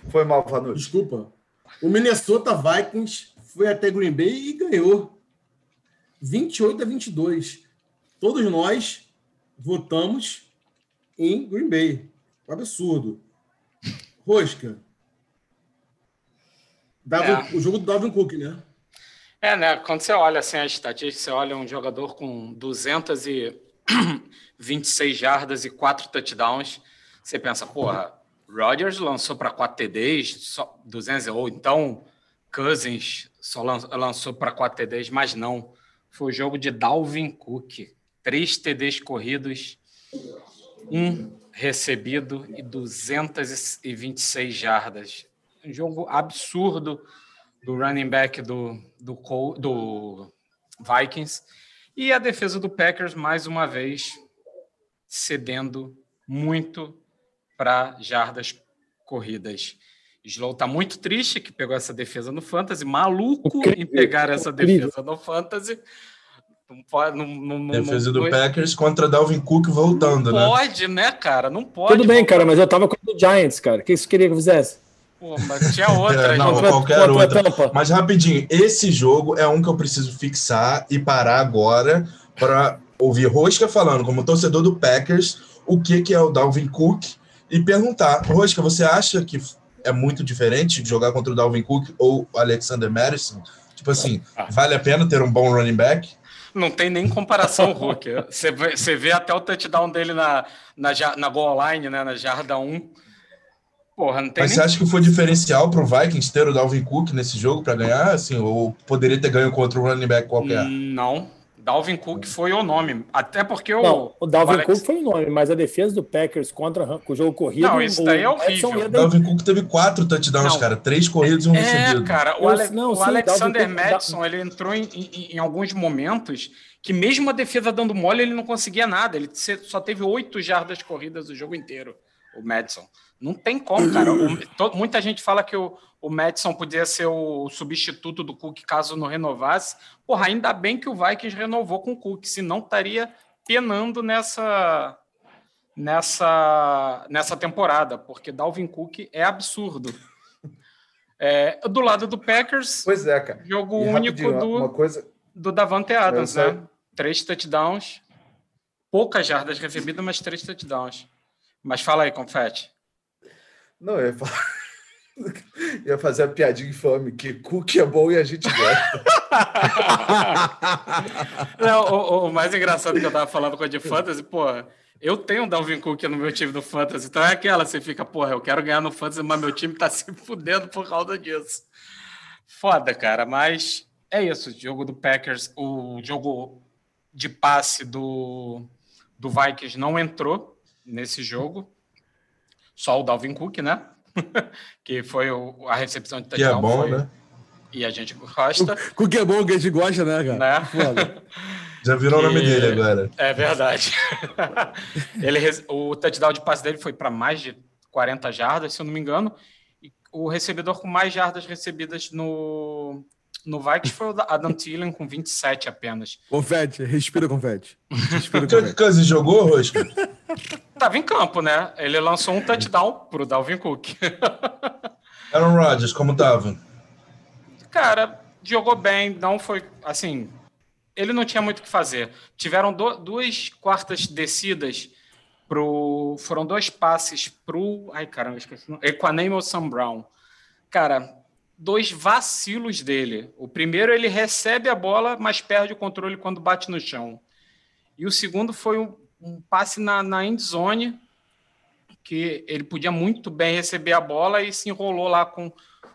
Foi mal, Vanucci. Desculpa. O Minnesota Vikings foi até Green Bay e ganhou. 28 a 22. Todos nós votamos em Green Bay. Um absurdo. Rosca. Dava, é. O jogo do Dalvin Cook, né? É, né? Quando você olha assim a estatística, você olha um jogador com 226 jardas e 4 touchdowns, você pensa, porra, Rodgers lançou para 4 TDs, só 200, ou então Cousins só lançou para 4 TDs, mas não. Foi o jogo de Dalvin Cook três TDs corridos, um recebido e 226 jardas. Um jogo absurdo do running back do, do, do Vikings. E a defesa do Packers, mais uma vez, cedendo muito para jardas corridas. Slow está muito triste que pegou essa defesa no Fantasy, maluco em pegar essa defesa no Fantasy, não pode. Não, não, Defesa não, do Packers contra Dalvin Cook voltando, não né? Pode, né, cara? Não pode. Tudo bem, cara, mas eu tava com o Giants, cara. O que você queria que eu fizesse? Pô, mas tinha outra. É, não, outra, qualquer outra. outra. Mas rapidinho, esse jogo é um que eu preciso fixar e parar agora para ouvir Rosca falando, como torcedor do Packers, o que, que é o Dalvin Cook e perguntar, Rosca, você acha que é muito diferente de jogar contra o Dalvin Cook ou Alexander Madison? Tipo assim, ah. vale a pena ter um bom running back? Não tem nem comparação, Hulk. Você vê, você vê até o touchdown dele na, na, na goal line, né, na jarda 1 Porra, não tem Mas nem... você acha que foi diferencial para o Vikings ter o Dalvin Cook nesse jogo para ganhar? Assim, ou poderia ter ganho contra um running back qualquer? Não. Dalvin Cook foi o nome. Até porque o. Não, o Dalvin Alex... Cook foi o nome, mas a defesa do Packers contra o jogo corrido. Não, isso daí é horrível. O Dalvin Cook teve quatro touchdowns, não. cara. Três corridos e um é, recebido. É, cara. O, Ale... não, o sim, Alexander Madison, ele entrou em, em, em, alguns momentos que, mesmo a defesa dando mole, ele não conseguia nada. Ele só teve oito jardas corridas o jogo inteiro, o Madison. Não tem como, cara. O, to, muita gente fala que o, o Madison podia ser o substituto do Cook caso não renovasse. Porra, ainda bem que o Vikings renovou com o Cook, senão estaria penando nessa nessa nessa temporada, porque Dalvin Cook é absurdo. É, do lado do Packers, pois é, cara. jogo e único do, coisa... do Davante Adams, né? Três touchdowns, poucas jardas recebidas, mas três touchdowns. Mas fala aí, Confete. Não, eu ia falar. ia fazer a piadinha infame que cookie é bom e a gente gosta. Não, o, o, mais engraçado que eu tava falando com a de Fantasy, pô, eu tenho um Dalvin Cook no meu time do Fantasy, então é aquela, você fica, porra, eu quero ganhar no Fantasy, mas meu time tá se fudendo por causa disso. Foda, cara, mas é isso, o jogo do Packers, o jogo de passe do, do Vikings não entrou nesse jogo só o Dalvin Cook, né? que foi o, a recepção de touchdown. Que é bom, foi... né? E a gente gosta. O Cook é bom, que a gente gosta, né, cara? Né? Já virou o nome dele agora. É verdade. Ele, o touchdown de passe dele foi para mais de 40 jardas, se eu não me engano. E o recebedor com mais jardas recebidas no, no Vikings foi o Adam Thielen com 27 apenas. Confete, respira confete. Respira confete. Casi jogou, Rosca? Tava em campo, né? Ele lançou um touchdown pro Dalvin Cook. Aaron Rodgers, como tava? Cara, jogou bem, não foi assim. Ele não tinha muito o que fazer. Tiveram do, duas quartas descidas pro. Foram dois passes pro. Ai, caramba, esqueci. Equanimo Sam Brown. Cara, dois vacilos dele. O primeiro, ele recebe a bola, mas perde o controle quando bate no chão. E o segundo foi um, um passe na, na end zone, que ele podia muito bem receber a bola e se enrolou lá com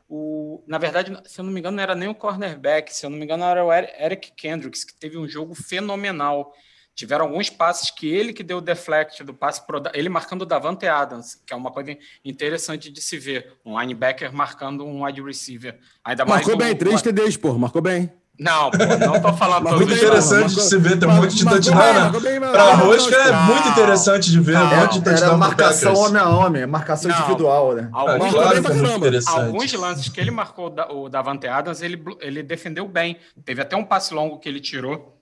o. Na verdade, se eu não me engano, não era nem o cornerback, se eu não me engano, era o Eric Kendricks, que teve um jogo fenomenal. Tiveram alguns passes que ele que deu o deflect do passe pro, ele marcando o Davante Adams, que é uma coisa interessante de se ver. Um linebacker marcando um wide receiver. Ainda marcou mais bem, três TDs, pô, marcou bem. Não, pô, não tô falando Muito interessante de se ver, tem um monte de touchdown. Para a Rosca é muito interessante de ver, um monte de touchdown. Era marcação homem a homem, marcação não, individual, né? Alguns, ah, claro, interessante. alguns lances que ele marcou o Davante Adams, ele, ele defendeu bem. Teve até um passe longo que ele tirou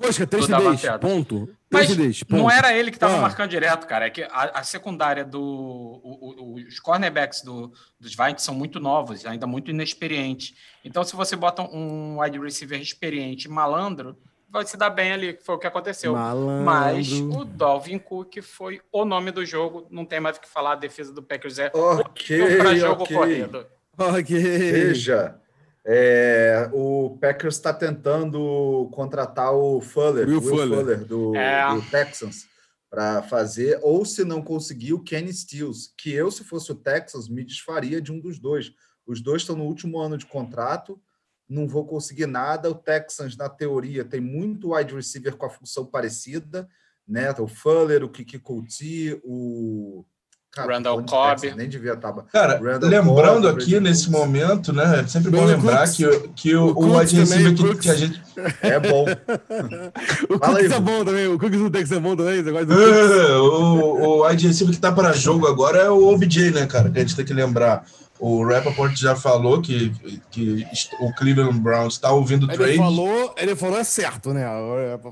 Poxa, 3 CDs, ponto. Mas CDs, ponto. não era ele que estava ah. marcando direto, cara. É que a, a secundária do. O, o, os cornerbacks do, dos Vikings são muito novos, ainda muito inexperientes. Então, se você bota um wide receiver experiente malandro, vai se dar bem ali, que foi o que aconteceu. Malandro. Mas o Dalvin Cook foi o nome do jogo, não tem mais o que falar. A defesa do Packers é okay, para jogo okay. corrido. Ok. Veja. É, o Packers está tentando contratar o Fuller, Will, Will Fuller. Fuller, do, é. do Texans, para fazer, ou se não conseguir, o Kenny Stills, que eu, se fosse o Texans, me desfaria de um dos dois. Os dois estão no último ano de contrato, não vou conseguir nada. O Texans, na teoria, tem muito wide receiver com a função parecida, né? O Fuller, o Kiki Couti, o Cara, Randall Cobb. Nem devia estar. Cara, Randall lembrando Cobb, aqui nesse momento, né? É sempre bom lembrar que, que o, o, o wide receiver que, que, a gente. É bom. o Cooks é bom também. O Cooks não tem que ser bom também. O, o wide receiver que tá para jogo agora é o OBJ, né, cara? Que a gente tem que lembrar. O Rappaport já falou que, que o Cleveland Browns está ouvindo ele trade. Falou, ele falou é certo, né?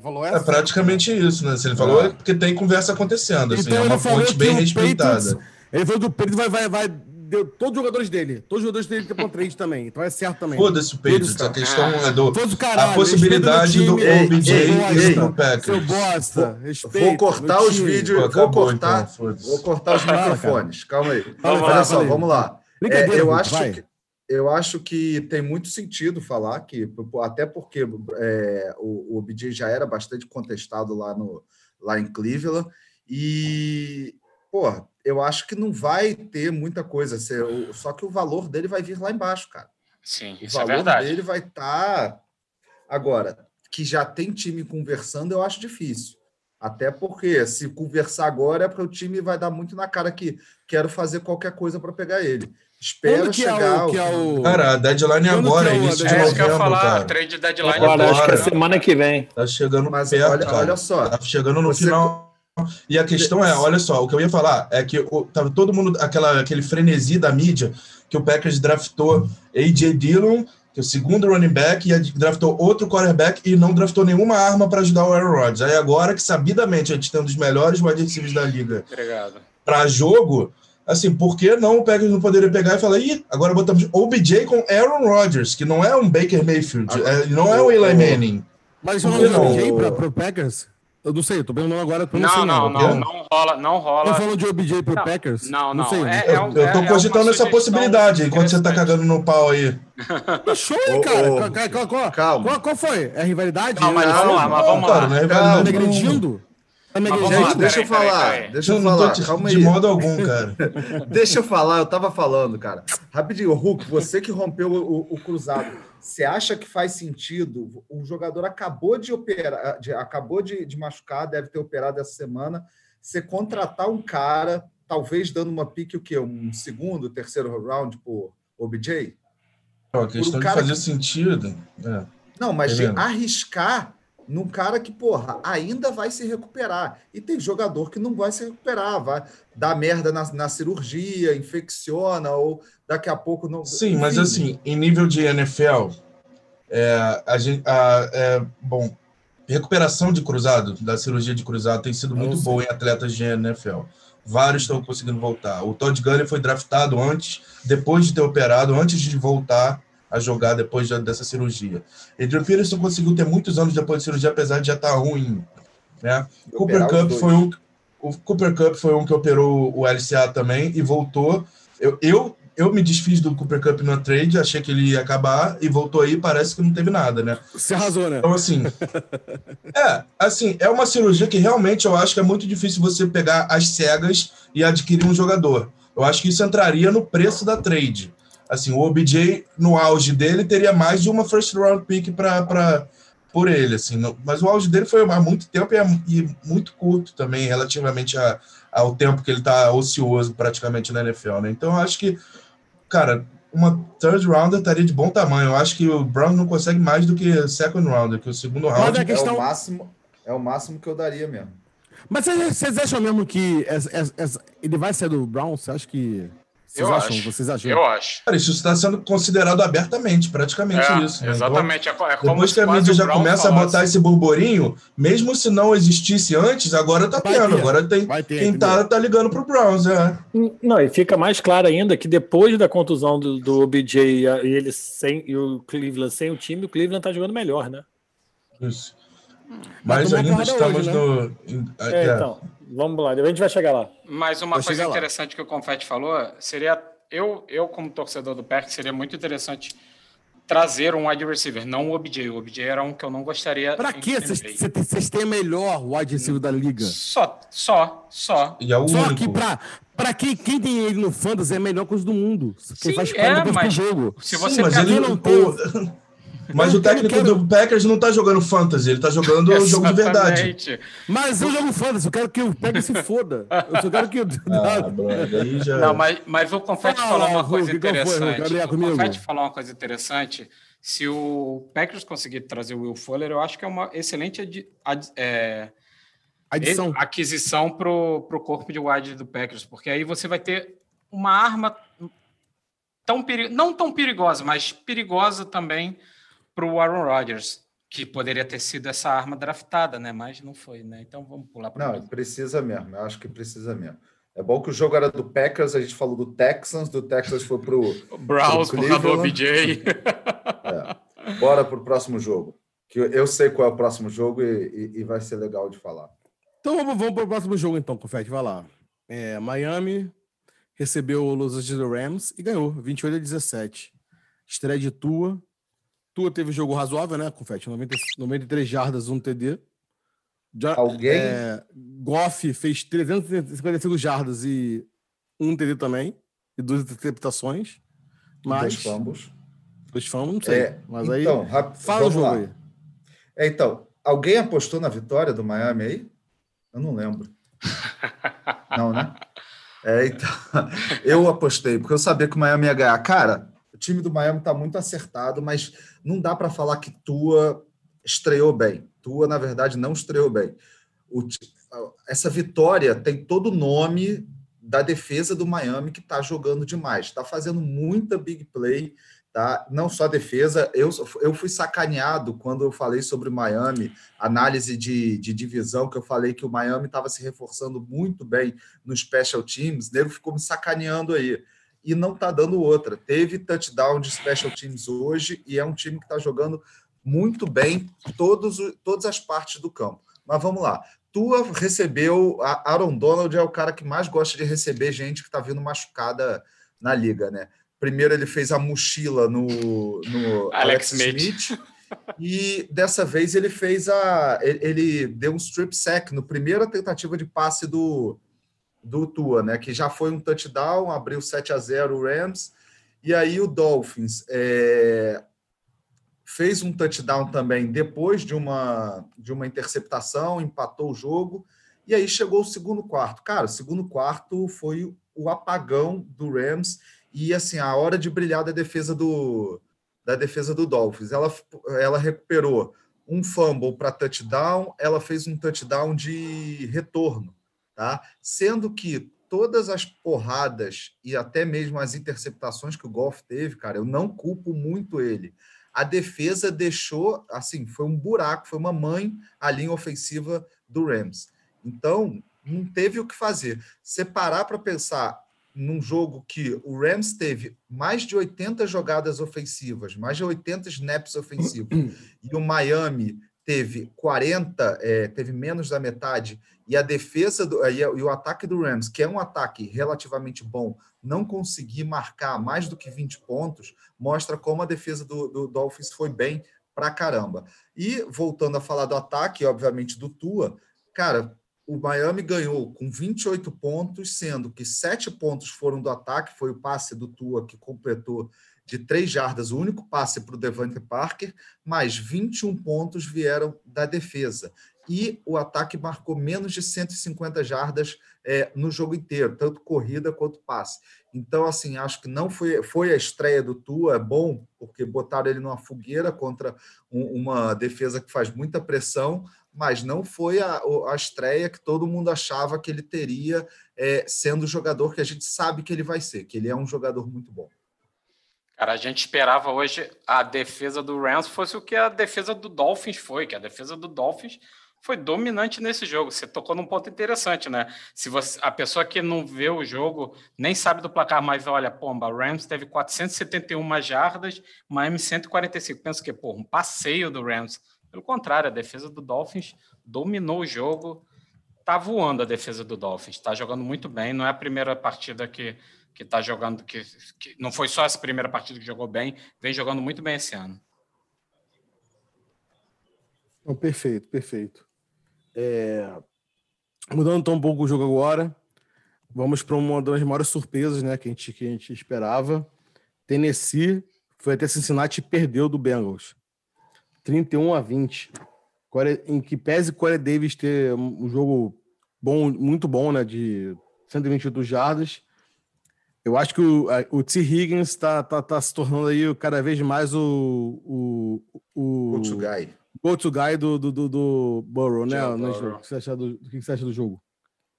Falou é, é praticamente isso, né? Se ele falou é porque tem conversa acontecendo, assim, então, é uma fonte bem respeitada. ele falou que o Pedro vai, vai, vai deu todos os jogadores dele. Todos os jogadores dele estão com trade também. Então é certo também. Foda-se o Patriots. A questão é do. O caralho, A possibilidade do OBJ ir ei, pro Seu Packers. bosta, respeita. Vou cortar os vídeos, Pô, vou acabou, cortar, então, vou cortar os cara. microfones. Calma aí. Vamos Olha lá, só, vamos lá. É, Brincadeira, eu, Hulk, acho vai. que, eu acho que tem muito sentido falar que, até porque é, o, o OBJ já era bastante contestado lá, no, lá em Cleveland, e, pô, eu acho que não vai ter muita coisa, se- o- só que o valor dele vai vir lá embaixo, cara. Sim, O isso é valor verdade. dele vai estar. Agora, que já tem time conversando, eu acho difícil. Até porque, se conversar agora, é para o time vai dar muito na cara que quero fazer qualquer coisa para pegar ele. Espera Quando que é chegar. o- que é o- Cara, a deadline é Quando agora, que é início de É novembro, falar, cara. trade deadline Agora, acho que é agora. semana que vem. Tá chegando Mas perto, olha, cara. olha só. Tá chegando no Você- final. E a questão é, olha só, o que eu ia falar é que o- tava todo mundo, aquela, aquele frenesi da mídia, que o Packers draftou A.J. Dillon, que é o segundo running back, e draftou outro quarterback e não draftou nenhuma arma para ajudar o Aaron Rodgers. Aí agora que sabidamente a gente tem um dos melhores wide receivers da liga para jogo, assim, por que não o Packers não poderia pegar e falar, ih, agora botamos OBJ com Aaron Rodgers, que não é um Baker Mayfield, Agora, é, não é o Eli Manning. Mas não Por que é não? OBJ para pro Packers? Eu não sei, eu tô perguntando agora. Não, não, porque- não, não rola, não rola. falando de OBJ pro Não, Packers? não, não, sei. é- Eu, eu tô é cogitando uma essa possibilidade enquanto você tá cagando no pau aí. Tá show, Ô, cara? ô, Qual- qual- qual- qual- calma. Qual, qual foi? É rivalidade? Não, mas É- vamos lá, mas vamos cara, lá. não é Calma, Tá rivalidade nenhuma. agredindo? Mas vamos agredindo? lá, Gente, deixa eu peraí, peraí, falar. peraí. Deixa eu Não, não falar. de, Calma de aí. modo algum, cara. Deixa eu falar, eu estava falando, cara. Rapidinho, Hulk, você que rompeu o, o cruzado, você acha que faz sentido? O jogador acabou de operar, de- acabou de, de machucar, deve ter operado essa semana. Você contratar um cara, talvez dando uma pique, o quê? Um segundo, terceiro round por OBJ? Ó, A questão um de cara fazer que- sentido. é. Não, mas Tá de arriscar num cara que, porra, ainda vai se recuperar. E tem jogador que não vai se recuperar, vai dar merda na, na cirurgia, infecciona, ou daqui a pouco não. Sim, mas assim, em nível de NFL, é, a gente, a- é, bom, recuperação de cruzado, da cirurgia de cruzado, tem sido muito boa em atletas de NFL. Vários estão conseguindo voltar. O Todd Gurley foi draftado antes, depois de ter operado, antes de voltar a jogar depois dessa cirurgia. Adrian Peterson conseguiu ter muitos anos depois da cirurgia, apesar de já estar ruim. Né? Cooper Cup foi um. O Cooper Cup foi um que operou o LCA também e voltou. Eu, eu, eu me desfiz do Cooper Cup na trade, achei que ele ia acabar e voltou aí, parece que não teve nada, né? Você arrasou, né? Então, assim. é, assim, é uma cirurgia que realmente eu acho que é muito difícil você pegar as cegas e adquirir um jogador. Eu acho que isso entraria no preço da trade. Assim, o OBJ, no auge dele, teria mais de uma first round pick para por ele, assim. não- mas o auge dele foi há muito tempo e, é, e muito curto também, relativamente a- ao tempo que ele está ocioso praticamente na NFL, né? Então, eu acho que, cara, uma third rounder estaria de bom tamanho. Eu acho que o Brown não consegue mais do que second rounder, que o segundo round É questão- o máximo, é o máximo que eu daria mesmo. Mas vocês, acham mesmo que essa- ele vai ser do Brown? Você acha que. Vocês Eu acham? acho. Vocês acham? Eu acho. Cara, isso está sendo considerado abertamente, praticamente É, isso. né? Exatamente. É co- é Então, como depois que a mídia o já Brown começa a botar esse burburinho, mesmo se não existisse antes, agora tá Vai tendo. ter. Agora tem Vai ter, quem tá, entendeu? tá ligando pro Browns, é. Não, e fica mais claro ainda que depois da contusão do, do OBJ e ele sem e o Cleveland sem o time, o Cleveland tá jogando melhor, né? Isso. Mas ainda estamos hoje, né? no. em- É, é. então, vamos lá, a gente vai chegar lá. Mas uma Vou coisa chegar lá. interessante que o Confetti falou seria eu, eu como torcedor do Packers, seria muito interessante trazer um wide receiver, não o OBJ. O OBJ era um que eu não gostaria. Pra quê? Green Vocês- têm melhor wide receiver da liga. Só, só, só. E é o Só único. que pra, pra quem, quem tem ele no Fantasy é a melhor coisa do mundo. Quem Sim, faz é, 40 pontos mas- por jogo. Se Sim, você mas pega- ele não não tem- Mas Eu o técnico quero- do Packers não tá jogando fantasy, ele tá jogando o jogo de verdade. Mas eu jogo Fantasy, eu quero que o Pega se foda. Eu só quero que o. Ah, brother, aí já. Não, mas, mas o Confetti Fala, falou uma coisa interessante. Abre aí o comigo. Confetti falou uma coisa interessante. Se o Packers conseguir trazer o Will Fuller, eu acho que é uma excelente adi- ad- é, A edição. aquisição para o corpo de wide do Packers, porque aí você vai ter uma arma tão peri- não tão perigosa, mas perigosa também para o Aaron Rodgers, que poderia ter sido essa arma draftada, né? Mas não foi, né? Então vamos pular para Não, precisa mesmo. Eu acho que precisa mesmo. É bom que o jogo era do Packers, a gente falou do Texans, do Texas foi pro Browns, pro BJ. É. Bora pro próximo jogo. Que eu sei qual é o próximo jogo e, e, e vai ser legal de falar. Então vamos, vamos para o próximo jogo, então, Confete. Vai lá. É, Miami recebeu o Los Angeles Rams e ganhou 28 a 17. Estreia de Tua. Tua teve jogo razoável, né, Confete? 90, 93 jardas, um TD. Já, Alguém? É, Goff fez 355 jardas e um TD também. E duas interceptações. Mas, dois fumbles. Dois fumbles, não sei. É, mas então, aí. Fala o jogo lá. aí. É, então, alguém apostou na vitória do Miami aí? Eu não lembro. não, né? É, então, eu apostei, porque eu sabia que o Miami ia ganhar. Cara, o time do Miami está muito acertado, mas não dá para falar que Tua estreou bem. Tua, na verdade, não estreou bem. O, essa vitória tem todo o nome da defesa do Miami que está jogando demais, está fazendo muita big play, tá? Não só defesa, eu, eu fui sacaneado quando eu falei sobre Miami, análise de, de divisão, que eu falei que o Miami estava se reforçando muito bem no special teams, nego ficou me sacaneando aí. E não está dando outra. Teve touchdown de special teams hoje e é um time que está jogando muito bem todos, todas as partes do campo. Mas vamos lá. Tua recebeu. A Aaron Donald é o cara que mais gosta de receber gente que está vindo machucada na liga, né? Primeiro ele fez a mochila no, no Alex, Alex Smith. Smith. E dessa vez ele fez a. Ele deu um strip sack no primeira tentativa de passe do, do Tua, né? Que já foi um touchdown, abriu 7 a 0 o Rams. E aí o Dolphins é, fez um touchdown também depois de uma, de uma interceptação, empatou o jogo, e aí chegou o segundo quarto. Cara, o segundo quarto foi o apagão do Rams e assim, a hora de brilhar da defesa do da defesa do Dolphins. Ela, ela recuperou um fumble para touchdown, ela fez um touchdown de retorno, tá? Sendo que todas as porradas e até mesmo as interceptações que o Golf teve, cara, eu não culpo muito ele a defesa deixou, assim, foi um buraco, foi uma mãe a linha ofensiva do Rams. Então, não teve o que fazer. Separar para pensar num jogo que o Rams teve mais de 80 jogadas ofensivas, mais de 80 snaps ofensivos, e o Miami teve 40, é, teve menos da metade, e a defesa do, e, o ataque do Rams, que é um ataque relativamente bom, não conseguir marcar mais do que 20 pontos, mostra como a defesa do, do Dolphins foi bem pra caramba. E voltando a falar do ataque, obviamente do Tua, cara, o Miami ganhou com 28 pontos, sendo que 7 pontos foram do ataque, foi o passe do Tua que completou de 3 jardas, o único passe para o Devante Parker, mais 21 pontos vieram da defesa e o ataque marcou menos de 150 jardas é, no jogo inteiro, tanto corrida quanto passe. Então, assim, acho que não foi, foi a estreia do Tua, é bom, porque botaram ele numa fogueira contra um, uma defesa que faz muita pressão, mas não foi a, a estreia que todo mundo achava que ele teria, é, sendo o jogador que a gente sabe que ele vai ser, que ele é um jogador muito bom. Cara, a gente esperava hoje a defesa do Rams fosse o que a defesa do Dolphins foi, que a defesa do Dolphins foi dominante nesse jogo. Você tocou num ponto interessante, né? Se você, a pessoa que não vê o jogo nem sabe do placar, mas olha, pomba, Rams teve 471 jardas, Miami 145. Pensa que, pô, um passeio do Rams. Pelo contrário, a defesa do Dolphins dominou o jogo. Tá voando a defesa do Dolphins, tá jogando muito bem. Não é a primeira partida que que tá jogando que, que não foi só essa primeira partida que jogou bem, vem jogando muito bem esse ano. Perfeito, perfeito. É... Mudando um pouco o jogo agora, vamos para uma das maiores surpresas né, que, a gente, que a gente esperava. Tennessee foi até Cincinnati e perdeu do Bengals. 31 a 20. Em que pese Corey Davis ter um jogo bom, muito bom, né? De 128 jardas. Eu acho que o, o T. Higgins está tá, tá se tornando aí cada vez mais o. O, o, o guy go-to guy do, do, do, do Burrow, né? Burrow. O que você acha do, o que você acha do jogo?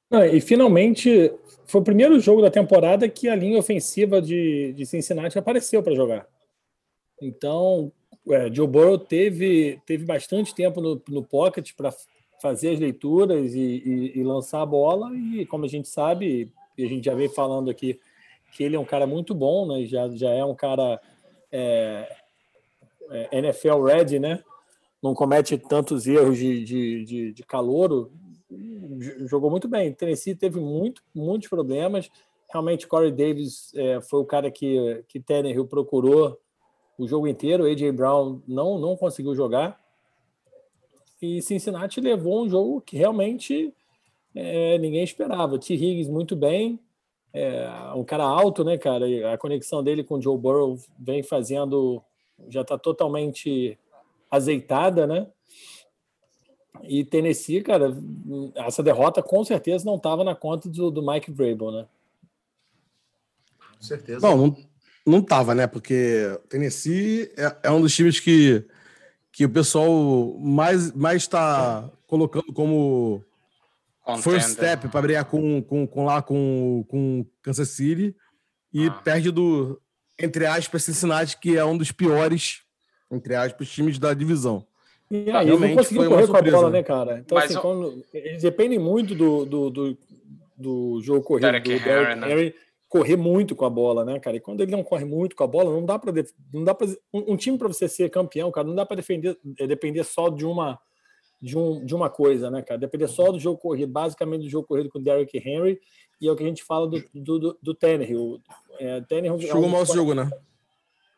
Não, e finalmente foi o primeiro jogo da temporada que a linha ofensiva de, de Cincinnati apareceu para jogar. Então, é, Joe Burrow teve, teve bastante tempo no, no pocket para fazer as leituras e, e, e, lançar a bola, e como a gente sabe, e a gente já veio falando aqui que ele é um cara muito bom, né? Já, já é um cara é, é, NFL ready, né? Não comete tantos erros de, de, de, de calouro. Jogou muito bem. Tennessee teve muito, muitos problemas. Realmente, Corey Davis é, foi o cara que, que Tannehill procurou o jogo inteiro. A.J. Brown não, não conseguiu jogar. E Cincinnati levou um jogo que realmente é, ninguém esperava. T. Higgins muito bem, é, um cara alto, né, cara? E a conexão dele com o Joe Burrow vem fazendo, já está totalmente azeitada, né? E Tennessee, cara, essa derrota com certeza não estava na conta do, do Mike Vrabel, né? Com certeza. Bom, não, não tava, né? Porque Tennessee é, é um dos times que, que o pessoal mais mais está colocando como Contender. first step para brigar com, com, com lá com, com Kansas City e ah. perde do entre aspas Cincinnati que é um dos piores entre aspas times da divisão. E aí, não conseguiu correr com a bola, né, cara? Então, assim, quando, eles dependem muito do, do, do, do jogo corrido Derek do Derek Harry, né? Correr muito com a bola, né, cara? E quando ele não corre muito com a bola, não dá para não dá para um, um, time para você ser campeão, cara, não dá para defender é, depender só de uma de, um, de uma coisa, né, cara? Depender só do jogo corrido, basicamente do jogo corrido com o Derrick Henry, e é o que a gente fala do, do, do, do Tannehill. É, Tannehill Jogou é um, mal esse jogo, né?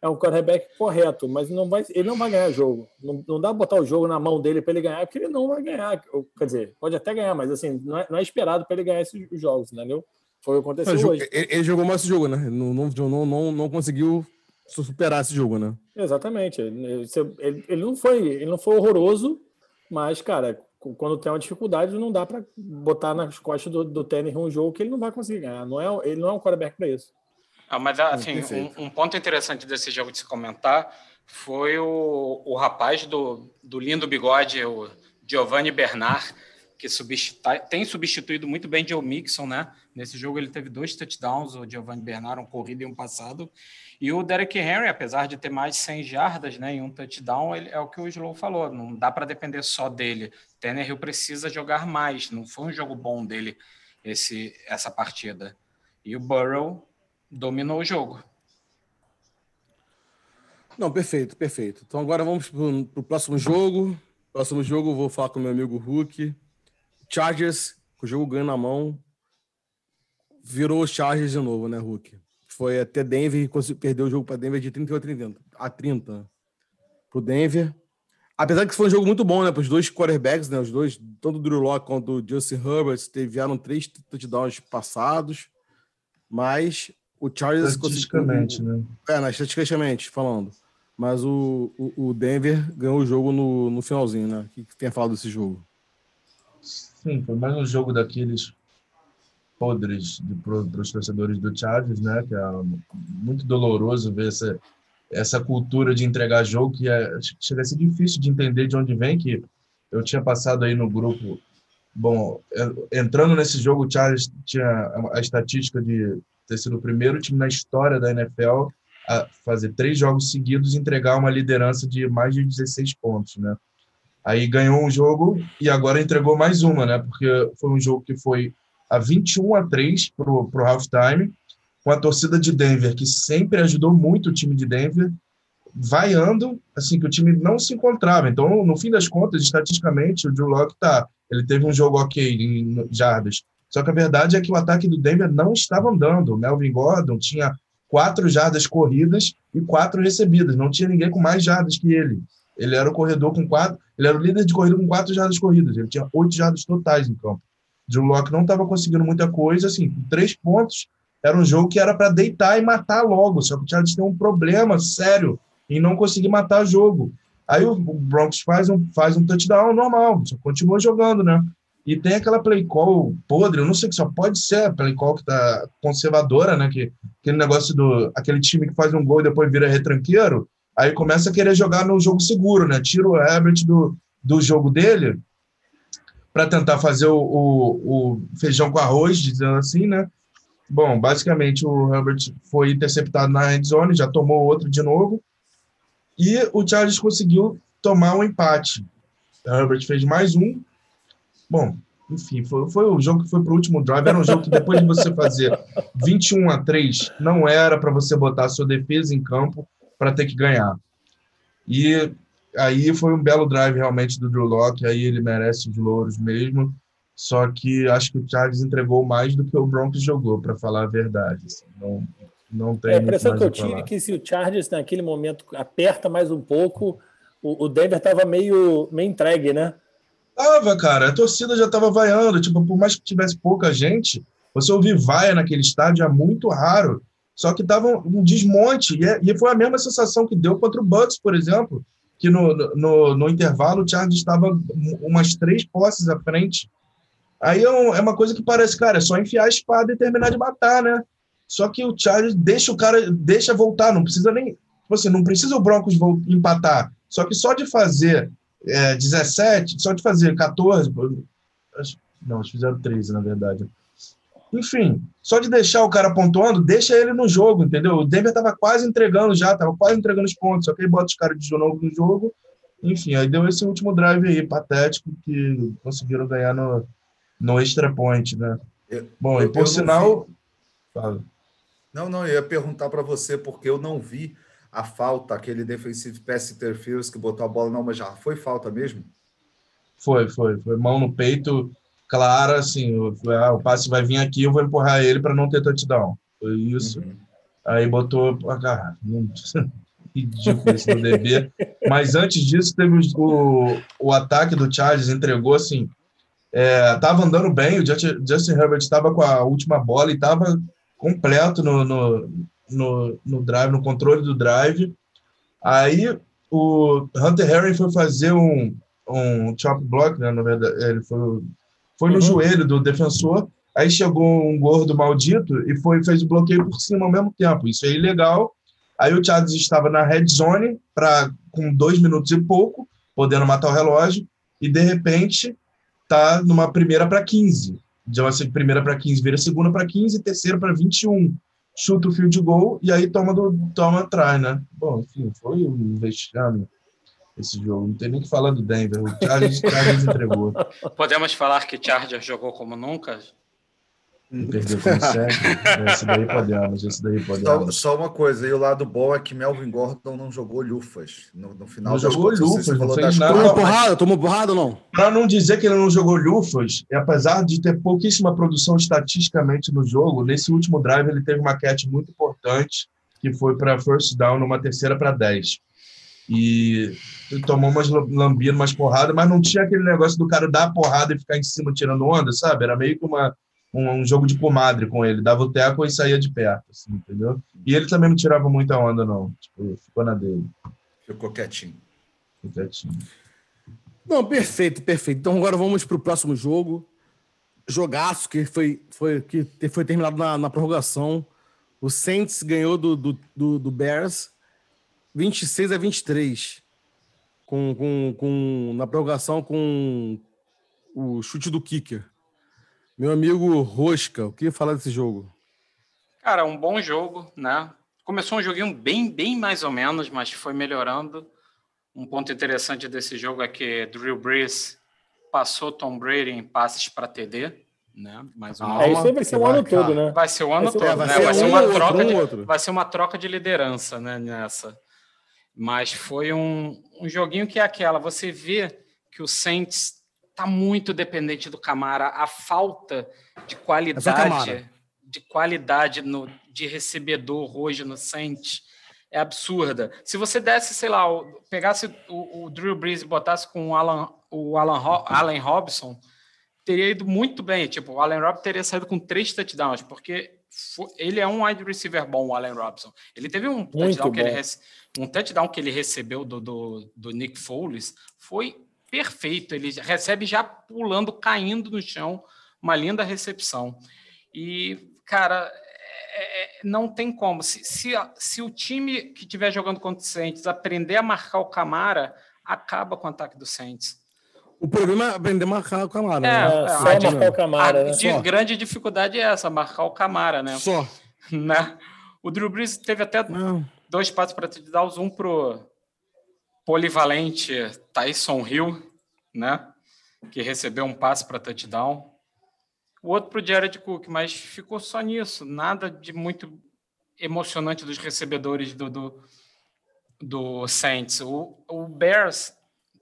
É um quarterback correto, mas não vai, ele não vai ganhar jogo. Não, não dá pra botar o jogo na mão dele para ele ganhar, porque ele não vai ganhar. Quer dizer, pode até ganhar, mas assim, não é, não é esperado para ele ganhar esses jogos, entendeu? Foi o que aconteceu não, hoje. Ele, ele, jogou mal esse jogo, né? Não, não, não, não, conseguiu superar esse jogo, né? Exatamente. Ele, ele, não foi, ele não foi horroroso, mas, cara, quando tem uma dificuldade, não dá para botar nas costas do, do Tanner um jogo que ele não vai conseguir ganhar. Não é, ele não é um quarterback para isso. Ah, mas, assim, um, um, ponto interessante desse jogo de se comentar foi o, o rapaz do, do lindo bigode, o Giovanni Bernard, que substitu... tem substituído muito bem Joe Mixon, né? Nesse jogo ele teve dois touchdowns, o Giovanni Bernard, um corrido e um passado. E o Derek Henry, apesar de ter mais de 100 jardas né, em um touchdown, ele, é o que o Slow falou, não dá para depender só dele. Tannehill precisa jogar mais, não foi um jogo bom dele esse, essa partida. E o Burrow dominou o jogo. Não, perfeito, perfeito. Então agora vamos para o próximo jogo. Próximo jogo, vou falar com meu amigo Hulk. Chargers, com o jogo ganho na mão, virou Chargers de novo, né, Hulk? Foi até Denver e perdeu o jogo para Denver de 38 a 30, a 30 pro Denver. Apesar que foi um jogo muito bom, né, para os dois quarterbacks, né, os dois, tanto o Drew Locke quanto o Justin Herbert, tiveram três touchdowns passados, mas o Chargers estatisticamente, né? É, né, estatisticamente falando. Mas o, o, o, Denver ganhou o jogo no, no finalzinho, né? O que, que tem a falar desse jogo? Sim, foi mais um jogo daqueles podres para os torcedores do Chargers, né? Que é muito doloroso ver essa, essa cultura de entregar jogo que é, chega a ser difícil de entender de onde vem, que eu tinha passado aí no grupo. Bom, entrando nesse jogo, o Chargers tinha a estatística de ter sido o primeiro time na história da NFL a fazer três jogos seguidos e entregar uma liderança de mais de 16 pontos, né? Aí ganhou um jogo e agora entregou mais uma, né? Porque foi um jogo que foi a 21 a 3 pro, pro halftime, com a torcida de Denver, que sempre ajudou muito o time de Denver, vaiando, assim, que o time não se encontrava. Então, no fim das contas, estatisticamente, o Drew Locke tá, ele teve um jogo ok em jardas. Só que a verdade é que o ataque do Denver não estava andando. O Melvin Gordon tinha quatro jardas corridas e quatro recebidas. Não tinha ninguém com mais jardas que ele. Ele era o corredor com quatro, ele era o líder de corrida com quatro jardas corridas. Ele tinha oito jardas totais em campo. Drew Locke não estava conseguindo muita coisa, assim, três pontos. Era um jogo que era para deitar e matar logo. Só que o Chargers tem um problema sério em não conseguir matar o jogo. Aí o Broncos faz um, faz um touchdown normal, só continua jogando, né? E tem aquela play call podre, eu não sei que só pode ser a play call que tá conservadora, né? Que, aquele negócio do. aquele time que faz um gol e depois vira retranqueiro, aí começa a querer jogar no jogo seguro, né? Tira o Herbert do, do jogo dele para tentar fazer o, o, o, feijão com arroz, dizendo assim, né? Bom, basicamente o Herbert foi interceptado na end zone, já tomou outro de novo, e o Charles conseguiu tomar um empate. O Herbert fez mais um, Bom, enfim, foi, foi o jogo que foi para o último drive. Era um jogo que depois de você fazer 21 a 3, não era para você botar a sua defesa em campo para ter que ganhar. E aí foi um belo drive realmente do Drew Locke, aí ele merece os louros mesmo. Só que acho que o Charles entregou mais do que o Broncos jogou, para falar a verdade. Assim. Não, não tem. É, a impressão que eu tive é que se o Chargers naquele momento aperta mais um pouco, o, o Denver estava meio, meio entregue, né? Tava, cara. A torcida já tava vaiando. Tipo, por mais que tivesse pouca gente, você ouvir vaia naquele estádio é muito raro. Só que tava um desmonte. E, é, e foi a mesma sensação que deu contra o Bucks, por exemplo, que no, no, no intervalo o Chargers estava umas três posses à frente. Aí é, um, é, uma coisa que parece, cara, é só enfiar a espada e terminar de matar, né? Só que o Chargers deixa o cara, deixa voltar, não precisa nem. Tipo assim, não precisa o Broncos empatar. Só que só de fazer é, 17, só de fazer 14, não, eles fizeram 13, na verdade. Enfim, só de deixar o cara pontuando, deixa ele no jogo, entendeu? O Denver estava quase entregando já, estava quase entregando os pontos, só que aí bota os caras de novo no jogo. Enfim, aí deu esse último drive aí, patético, que conseguiram ganhar no, no extra point, né? Eu, Bom, eu, e por sinal. Fala. Não, não, eu ia perguntar para você, porque eu não vi a falta, aquele defensive pass interference que botou a bola, não, mas já foi falta mesmo? Foi, foi. Foi mão no peito, clara, assim, o, ah, o passe vai vir aqui, eu vou empurrar ele para não ter touchdown. Foi isso. Uhum. Aí botou. Ah, ridículo isso no DB. Mas antes disso, teve o, o ataque do Charles, entregou assim. É, tava andando bem, o Justin Herbert estava com a última bola e estava completo no, no, no, no drive, no controle do drive. Aí o Hunter Harry foi fazer um, um chop block, né? Na verdade, ele foi, foi no uhum. joelho do defensor. Aí chegou um gordo maldito e foi fez o bloqueio por cima ao mesmo tempo. Isso é ilegal. Aí o Charles estava na red zone para com dois minutos e pouco, podendo matar o relógio, e de repente tá numa primeira para 15. De uma primeira para 15 vira segunda para 15, terceira para 21 chuta o field goal e aí toma, do, toma atrás, né? Bom, enfim, foi um vexame esse jogo. Não tem nem que falar do Denver. O Chargers, Chargers entregou. Podemos falar que Chargers jogou como nunca? Perdeu como sempre. esse daí podemos, esse daí podemos. Só, só, uma coisa, e o lado bom é que Melvin Gordon não jogou lufas. No, no final não jogou contas, lufas, não fez nada. Tomou porrada, tomou porrada ou não? Para não dizer que ele não jogou lufas, apesar de ter pouquíssima produção estatisticamente no jogo, nesse último drive ele teve uma catch muito importante, que foi para first down numa terceira para 10. E tomou umas lambinas, umas porradas, mas não tinha aquele negócio do cara dar a porrada e ficar em cima tirando onda, sabe? Era meio que uma um, um, jogo de comadre com ele, dava o teco e saía de perto, assim, entendeu? E ele também não tirava muita onda, não. Tipo, ficou na dele. Ficou quietinho. Ficou quietinho. Não, perfeito, perfeito. Então agora vamos para o próximo jogo. Jogaço que foi, foi, que foi terminado na, na prorrogação. O Saints ganhou do, do, do, do Bears 26 a 23. Com, com, com, na prorrogação com o chute do kicker. Meu amigo Rosca, o que falar desse jogo? Cara, um bom jogo, né? Começou um joguinho bem, bem mais ou menos, mas foi melhorando. Um ponto interessante desse jogo é que Drew Brees passou Tom Brady em passes para TD, né? Mais uma isso vai ser o ano todo, né? Vai ser o ano todo, né? Vai ser uma troca de, vai ser uma troca de liderança, né, nessa. Mas foi um, um joguinho que é aquela, você vê que o Saints está muito dependente do Camara. A falta de qualidade, de qualidade no, de recebedor hoje no Saints é absurda. Se você desse, sei lá, pegasse o, o Drew Brees e botasse com o Alan, o Alan, Allen Robson, teria ido muito bem. Tipo, o Allen Robson teria saído com três touchdowns, porque ele é um wide receiver bom, o Allen Robson. Ele teve um touchdown, que ele, um touchdown que ele recebeu do, do, do Nick Foles, foi perfeito. Ele recebe já pulando, caindo no chão, uma linda recepção. E, cara, é, é, não tem como. Se, se, se, o time que estiver jogando contra o Saints aprender a marcar o Camara, acaba com o ataque do Saints. O problema é aprender a marcar o Camara. É, né? é, só a, marcar o Camara. A, né? de, grande dificuldade é essa, marcar o Camara, né? Só. Né? O Drew Brees teve até não. dois passos para te dar um pro polivalente Tyson Hill, né? que recebeu um passe para touchdown. O outro para o Jared Cook, mas ficou só nisso. Nada de muito emocionante dos recebedores do, do, do Saints. O, o Bears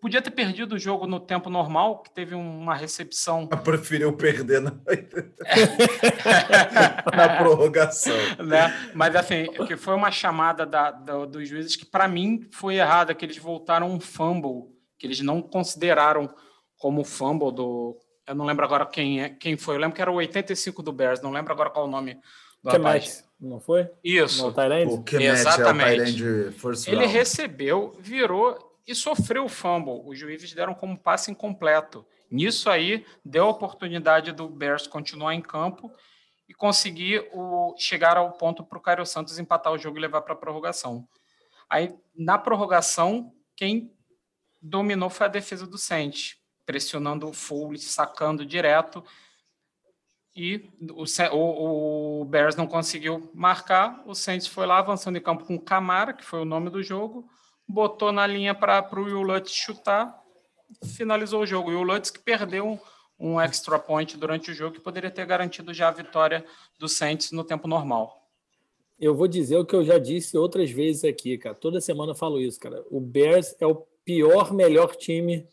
podia ter perdido o jogo no tempo normal, que teve uma recepção. Preferiu perder na, na prorrogação. Né? Mas assim, que foi uma chamada da, da, dos juízes que, para mim, foi errada, que eles voltaram um fumble, que eles não consideraram como fumble do. Eu não lembro agora quem, é, quem foi. Eu lembro que era o 85 do Bears, não lembro agora qual o nome do rapaz. Não foi? Isso. O que Exatamente. É Ele recebeu, virou e sofreu o fumble. Os juízes deram como passe incompleto. Nisso aí, deu a oportunidade do Bears continuar em campo e conseguir o, chegar ao ponto para o Cairo Santos empatar o jogo e levar para a prorrogação. Aí, na prorrogação, quem dominou foi a defesa do Saints, pressionando o Foley, sacando direto. E o, o, o, Bears não conseguiu marcar. O Saints foi lá avançando em campo com Camara, que foi o nome do jogo botou na linha para o Will Lutz chutar, finalizou o jogo. E o Lutz que perdeu um, um extra point durante o jogo que poderia ter garantido já a vitória do Saints no tempo normal. Eu vou dizer o que eu já disse outras vezes aqui, cara. Toda semana eu falo isso, cara. O Bears é o pior melhor time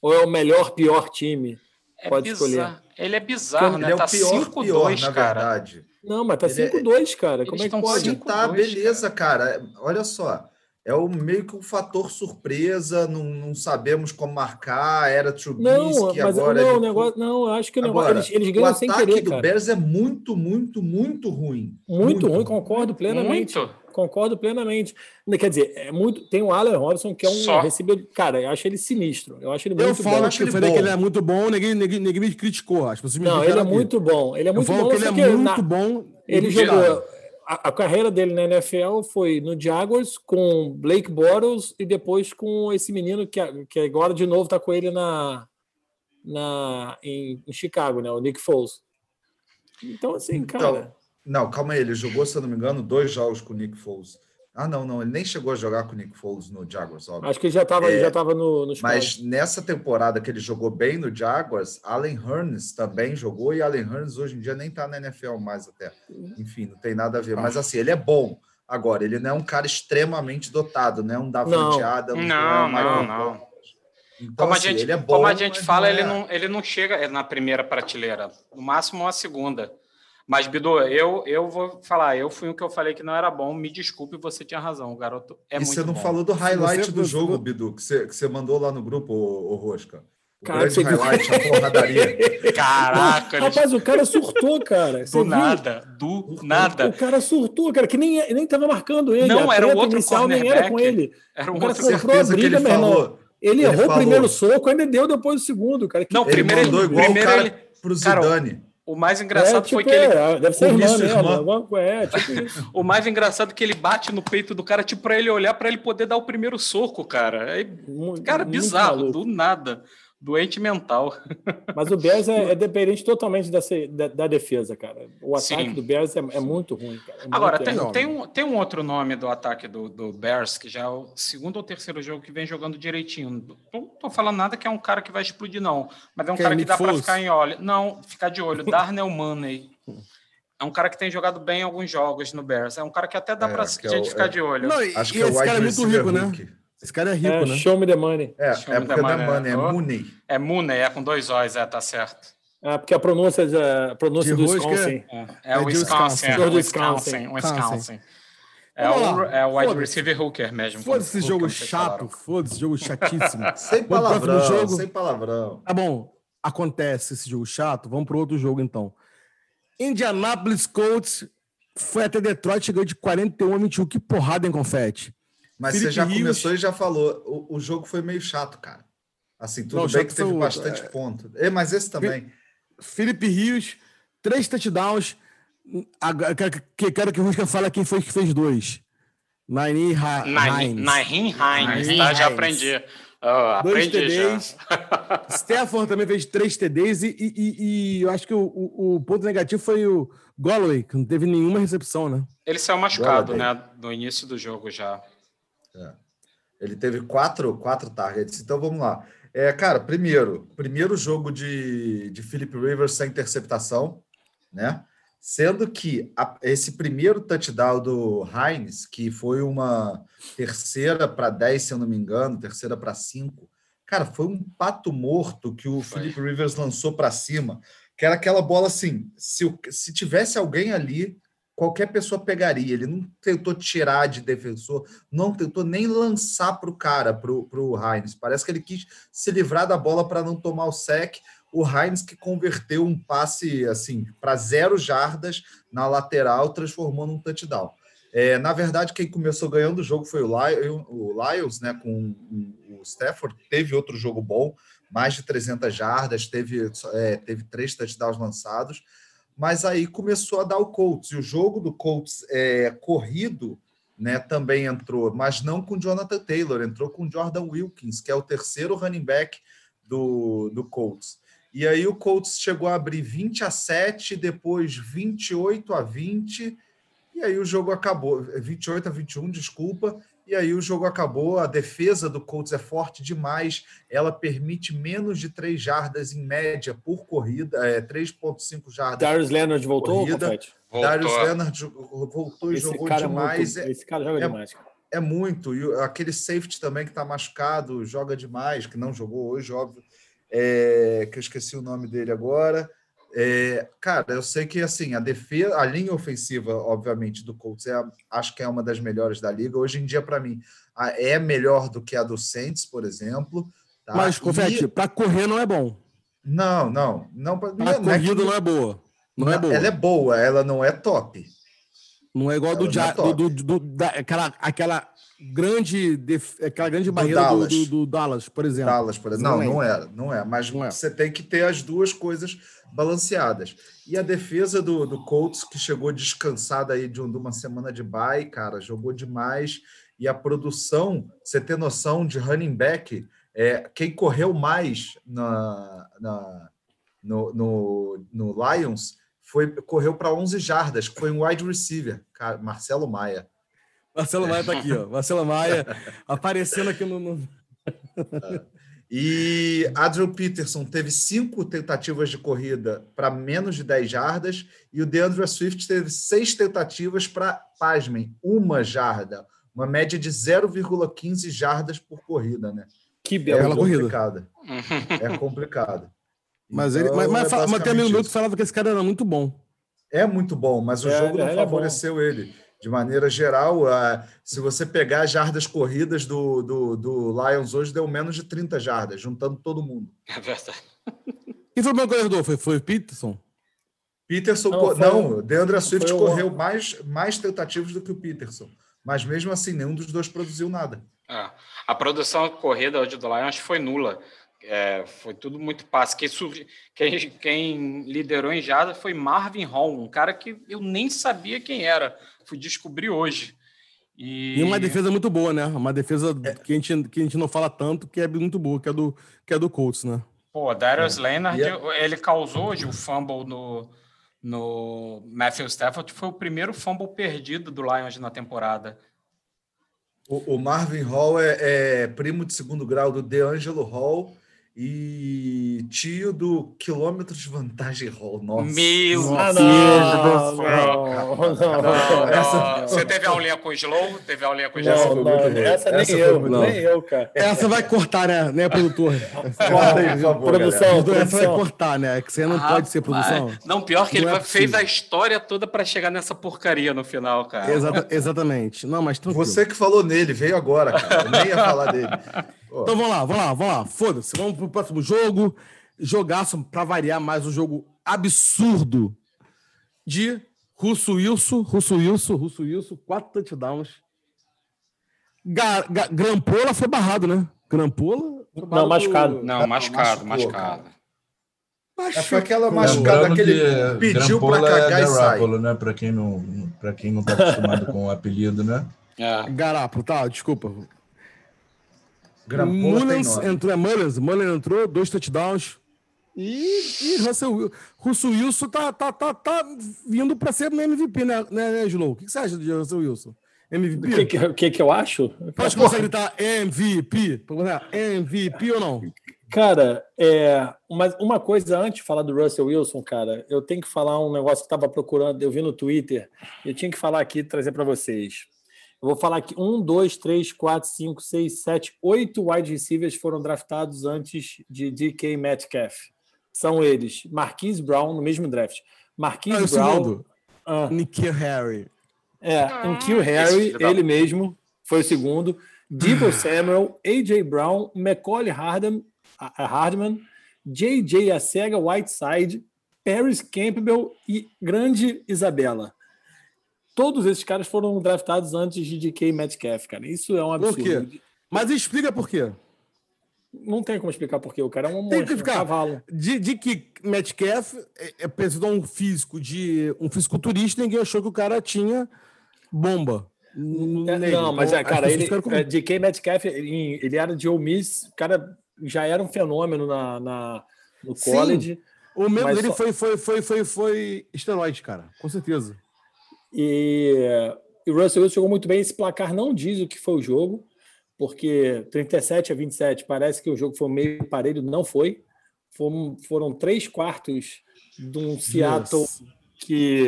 ou é o melhor pior time? É Pode escolher. Ele é bizarro, ele né? É tá 5-2, cara. Verdade. Não, mas tá 5-2, é... cara. Como é que pode? Tá, beleza, cara. cara. Olha só é o meio que um fator surpresa, não, não sabemos como marcar, era Trubisky, não, mas, agora... Não, é negócio, não, acho que o negócio, eles, eles ganham sem querer, O ataque do Bears é muito, muito, muito ruim. Muito, muito ruim, concordo plenamente. Muito. Concordo plenamente. Quer dizer, é muito. Tem o Allen Robinson, que é um recebedor. Cara, eu acho ele sinistro. Eu acho ele muito eu falo bom. que eu falei que ele é muito bom, ninguém, ninguém, ninguém me criticou. Pessoas me não, ele é aqui. muito bom. Ele é muito eu bom. que ele é muito na... bom. Ele jogou a, a, carreira dele na NFL foi no Jaguars com Blake Bortles e depois com esse menino que, que agora de novo está com ele na, na em, em, Chicago, né? O Nick Foles. Então, assim, então, cara. Então, não, calma aí, ele jogou, se eu não me engano, dois jogos com o Nick Foles. Ah, não, não, ele nem chegou a jogar com o Nick Foles no Jaguars, óbvio. Acho que ele já estava é, já tava no, no Mas nessa temporada que ele jogou bem no Jaguars, Allen Hurns também jogou e Allen Hurns hoje em dia nem está na NFL mais até. Enfim, não tem nada a ver. Mas assim, ele é bom. Agora, ele não é um cara extremamente dotado, né? Um Davante Adams. Não, não, não. não. Então, como, assim, a gente, é bom, como a gente fala, não é... ele, não, ele não chega na primeira prateleira, no máximo uma segunda. Mas, Bidu, eu, eu vou falar, eu fui o que eu falei que não era bom, me desculpe, você tinha razão, o garoto é e muito você não bom. falou do highlight você, do jogo, você... Bidu, que você, que você mandou lá no grupo, o, o Rosca. O cara, grande highlight, a porradaria. Caraca! Rapaz, o cara surtou, cara. do nada, do nada. O cara surtou, cara, que nem, nem tava marcando ele. Não, era o outro inicial, nem era com ele. Era um o cara outro certeza briga, que ele falou. Ele, ele errou falou. o primeiro soco, ainda deu depois o segundo, cara. Não, ele primeiro mandou ele, igual primeiro o cara ele, pro Zidane. Cara, o mais engraçado é, tipo, foi que ele. É, deve ser irmã, isso, irmã. É, tipo isso. o mais engraçado é que ele bate no peito do cara, tipo, para ele olhar, para ele poder dar o primeiro soco, cara. Aí, cara, bizarro, do nada doente mental. Mas o Bears é, é dependente totalmente dessa, da, da, defesa, cara. O ataque Sim. do Bears é, é muito ruim, cara. É Agora, tem, tem, um, tem um outro nome do ataque do, do Bears, que já é o segundo ou terceiro jogo que vem jogando direitinho. Não tô falando nada que é um cara que vai explodir, não. Mas é um que cara que dá para ficar em olho. Não, ficar de olho. Darnell Money. É um cara que tem jogado bem em alguns jogos no Bears. É um cara que até dá é, para é ficar de olho. Não, Acho que é esse cara é muito rico, né? Esse cara é rico, é, né? Show me the money. É, show é porque não é money, é Mooney. É Mooney, é com dois O's, é, tá certo. É, porque a pronúncia, a pronúncia do Wisconsin. É, é, é Wisconsin, é Wisconsin, Wisconsin. É o, é o wide receiver hooker mesmo. Foda-se esse jogo chato, foda-se esse jogo chatíssimo. sem palavrão, jogo... sem palavrão. Tá bom, acontece esse jogo chato, vamos pro outro jogo então. Indianapolis Colts foi até Detroit, chegou de 41 a 21, que porrada em confete. Mas Felipe você já Rios... começou e já falou. O, o, jogo foi meio chato, cara. Assim, tudo Não, bem que teve bastante é... ponto. É, mas esse também. Felipe Rios, três touchdowns. Que quero que o Rusca fale quem foi que fez dois. Nain Hines. Nain Hines, tá? Já aprendi. Oh, dois TDs. Stafford também fez três TDs e, e, e, eu acho que o, o, o, ponto negativo foi o Golloway, que não teve nenhuma recepção, né? Ele saiu machucado, né? No início do jogo já. É. Ele teve quatro, quatro targets. Então vamos lá. É, cara, primeiro, primeiro jogo de, de Philip Rivers sem interceptação, né? Sendo que a, esse primeiro touchdown do Heinz, que foi uma terceira para 10, se eu não me engano, terceira para 5, cara, foi um pato morto que o Philip Rivers lançou para cima, que era aquela bola assim, se, se tivesse alguém ali, qualquer pessoa pegaria. Ele não tentou tirar de defensor, não tentou nem lançar para o cara, para o Heinz. Parece que ele quis se livrar da bola para não tomar o sec. O Heinz que converteu um passe assim para zero jardas na lateral, transformando um touchdown. É, na verdade, quem começou ganhando o jogo foi o, Lions, o Lions né, com o Stafford. Teve outro jogo bom, mais de 300 jardas, teve, é, teve três touchdowns lançados mas aí começou a dar o Colts. E o jogo do Colts é, corrido né, também entrou, mas não com Jonathan Taylor, entrou com Jordan Wilkins, que é o terceiro running back do, do Colts. E aí o Colts chegou a abrir 20 a 7, depois 28 a 20, e aí o jogo acabou, 28 a 21, desculpa, e aí o jogo acabou. A defesa do Colts é forte demais. Ela permite menos de 3 jardas em média por corrida, é, 3,5 jardas. Darius Leonard voltou. Darius Leonard voltou e esse jogou demais. É muito, esse cara joga é, demais. É muito. E aquele safety também que está machucado, joga demais, que não jogou hoje, óbvio. É, que eu esqueci o nome dele agora. É, cara, eu sei que assim a defesa, a linha ofensiva, obviamente, do Colts é, acho que é uma das melhores da liga. Hoje em dia, para mim, é melhor do que a do Saints, por exemplo. Tá? Mas, Confete, e... para correr não é bom. Não, não, não. Para é corrida que... não é boa. Não, não, é boa. Ela é boa, ela não é top. Não é igual do, é do, do, do, da, aquela, aquela grande def... aquela grande barreira do Dallas. Do, do, Dallas, por exemplo. Dallas, por exemplo. Não, não, é, não é. Mas não é. você tem que ter as duas coisas balanceadas. E a defesa do, do Colts, que chegou descansada aí de, um, de uma semana de bye, cara, jogou demais. E a produção, você ter noção de running back, é, quem correu mais na, na no, no, no Lions foi correu para 11 jardas, que foi um wide receiver, cara, Marcelo Maia. Marcelo Maia está aqui, ó. Marcelo Maia aparecendo aqui no. no... E Adriel Peterson teve cinco tentativas de corrida para menos de 10 jardas e o DeAndre Swift teve seis tentativas para, pasmem, uma jarda, uma média de 0,15 jardas por corrida, né? Que bela é complicada. É complicado. Mas, então, ele, mas, mas, é mas tem amigo meu que falava que esse cara era muito bom. É muito bom, mas o é, jogo não favoreceu é ele de maneira geral, uh, se você pegar as jardas corridas do, do, do, Lions hoje, deu menos de 30 jardas, juntando todo mundo. É verdade. Quem foi o meu corredor? Foi, foi o Peterson? Peterson, não, foi, não Deandre Swift correu mais, mais tentativas do que o Peterson. Mas mesmo assim, nenhum dos dois produziu nada. É. A produção corrida hoje do Lions foi nula. É, foi tudo muito passe. Quem, quem, quem, liderou em jada foi Marvin Hall, um cara que eu nem sabia quem era. Fui descobrir hoje. E... e uma defesa muito boa, né? Uma defesa é. que, a gente, que a gente não fala tanto, que é muito boa, que é do, que é do Colts, né? Pô, Darius é. Leonard, é... ele causou hoje o fumble no, no Matthew Stafford. Foi o primeiro fumble perdido do Lions na temporada. O, o Marvin Hall é, é, primo de segundo grau do DeAngelo Hall e tio do quilômetro de vantagem Hall. Nossa. Meu Nossa. Deus do céu. Essa... Você teve aulinha com o Slow? Teve aulinha com o Slow? Não, não, essa nem essa eu, foi... nem eu, cara. Essa vai cortar, né, né produtor? Corta aí, por favor, produção, produção. Essa vai cortar, né? Que você não ah, pode ser produção. Não, pior que não ele é fez a história toda para chegar nessa porcaria no final, cara. Exata, exatamente. Não, mas tranquilo. Você que falou nele, veio agora, cara. Eu nem ia falar dele. Então vamos lá, vamos lá, vamos lá. Foda-se, vamos pro próximo jogo. Jogaço para variar mais um jogo absurdo de Russo Wilson, Russo Wilson, Russo Wilson, quatro touchdowns. Ga, Ga, Grampola foi barrado, né? Grampola? Não, machucado. Não, machucado, machucado. É, foi aquela machucada que ele pediu para cagar é e sair. né? Para quem não, para quem não tá acostumado com o apelido, né? É. Garapo, tá, desculpa. Mullins entrou, é Mullins, Mullins entrou, dois touchdowns. E, e Russell, Russell Wilson tá, tá, tá, tá vindo para ser MVP, né, né, né Slow? O que você acha de Russell Wilson? MVP? O que, que, que, eu acho? Pode começar a gritar MVP? MVP ou não? Cara, é, uma, uma coisa antes de falar do Russell Wilson, cara, eu tenho que falar um negócio que estava procurando, eu vi no Twitter, eu tinha que falar aqui trazer para vocês. Eu vou falar aqui: um, dois, três, quatro, cinco, seis, sete, oito wide receivers foram draftados antes de DK Metcalf. São eles: Marquise Brown, no mesmo draft. Marquise ah, Brown. Uh, Nikhil Harry. É, ah, Nikhil Harry, ele mesmo, foi o segundo. Debo Samuel, A.J. Brown, Macaulay Hardman, Hardman J.J. Acega Whiteside, Paris Campbell e Grande Isabela. Todos esses caras foram draftados antes de DK Metcalf, cara. Isso é um absurdo. Por quê? Mas explica por quê. Não tem como explicar por quê. O cara é um monstro, tem que ficar. um cavalo. De, de que Metcalf é, é precisou um físico de um fisiculturista, ninguém achou que o cara tinha bomba. É, não, mas é, cara, ele, é, DK Metcalf, ele, ele era de Ole Miss, o cara já era um fenômeno na, na no college. Sim. O mesmo dele só... foi, foi, foi, foi, foi esteroide, cara, com certeza. E, e o Russell Wilson jogou muito bem. Esse placar não diz o que foi o jogo, porque 37 a 27 parece que o jogo foi meio parelho, não foi. Foram, foram três quartos de um Seattle yes que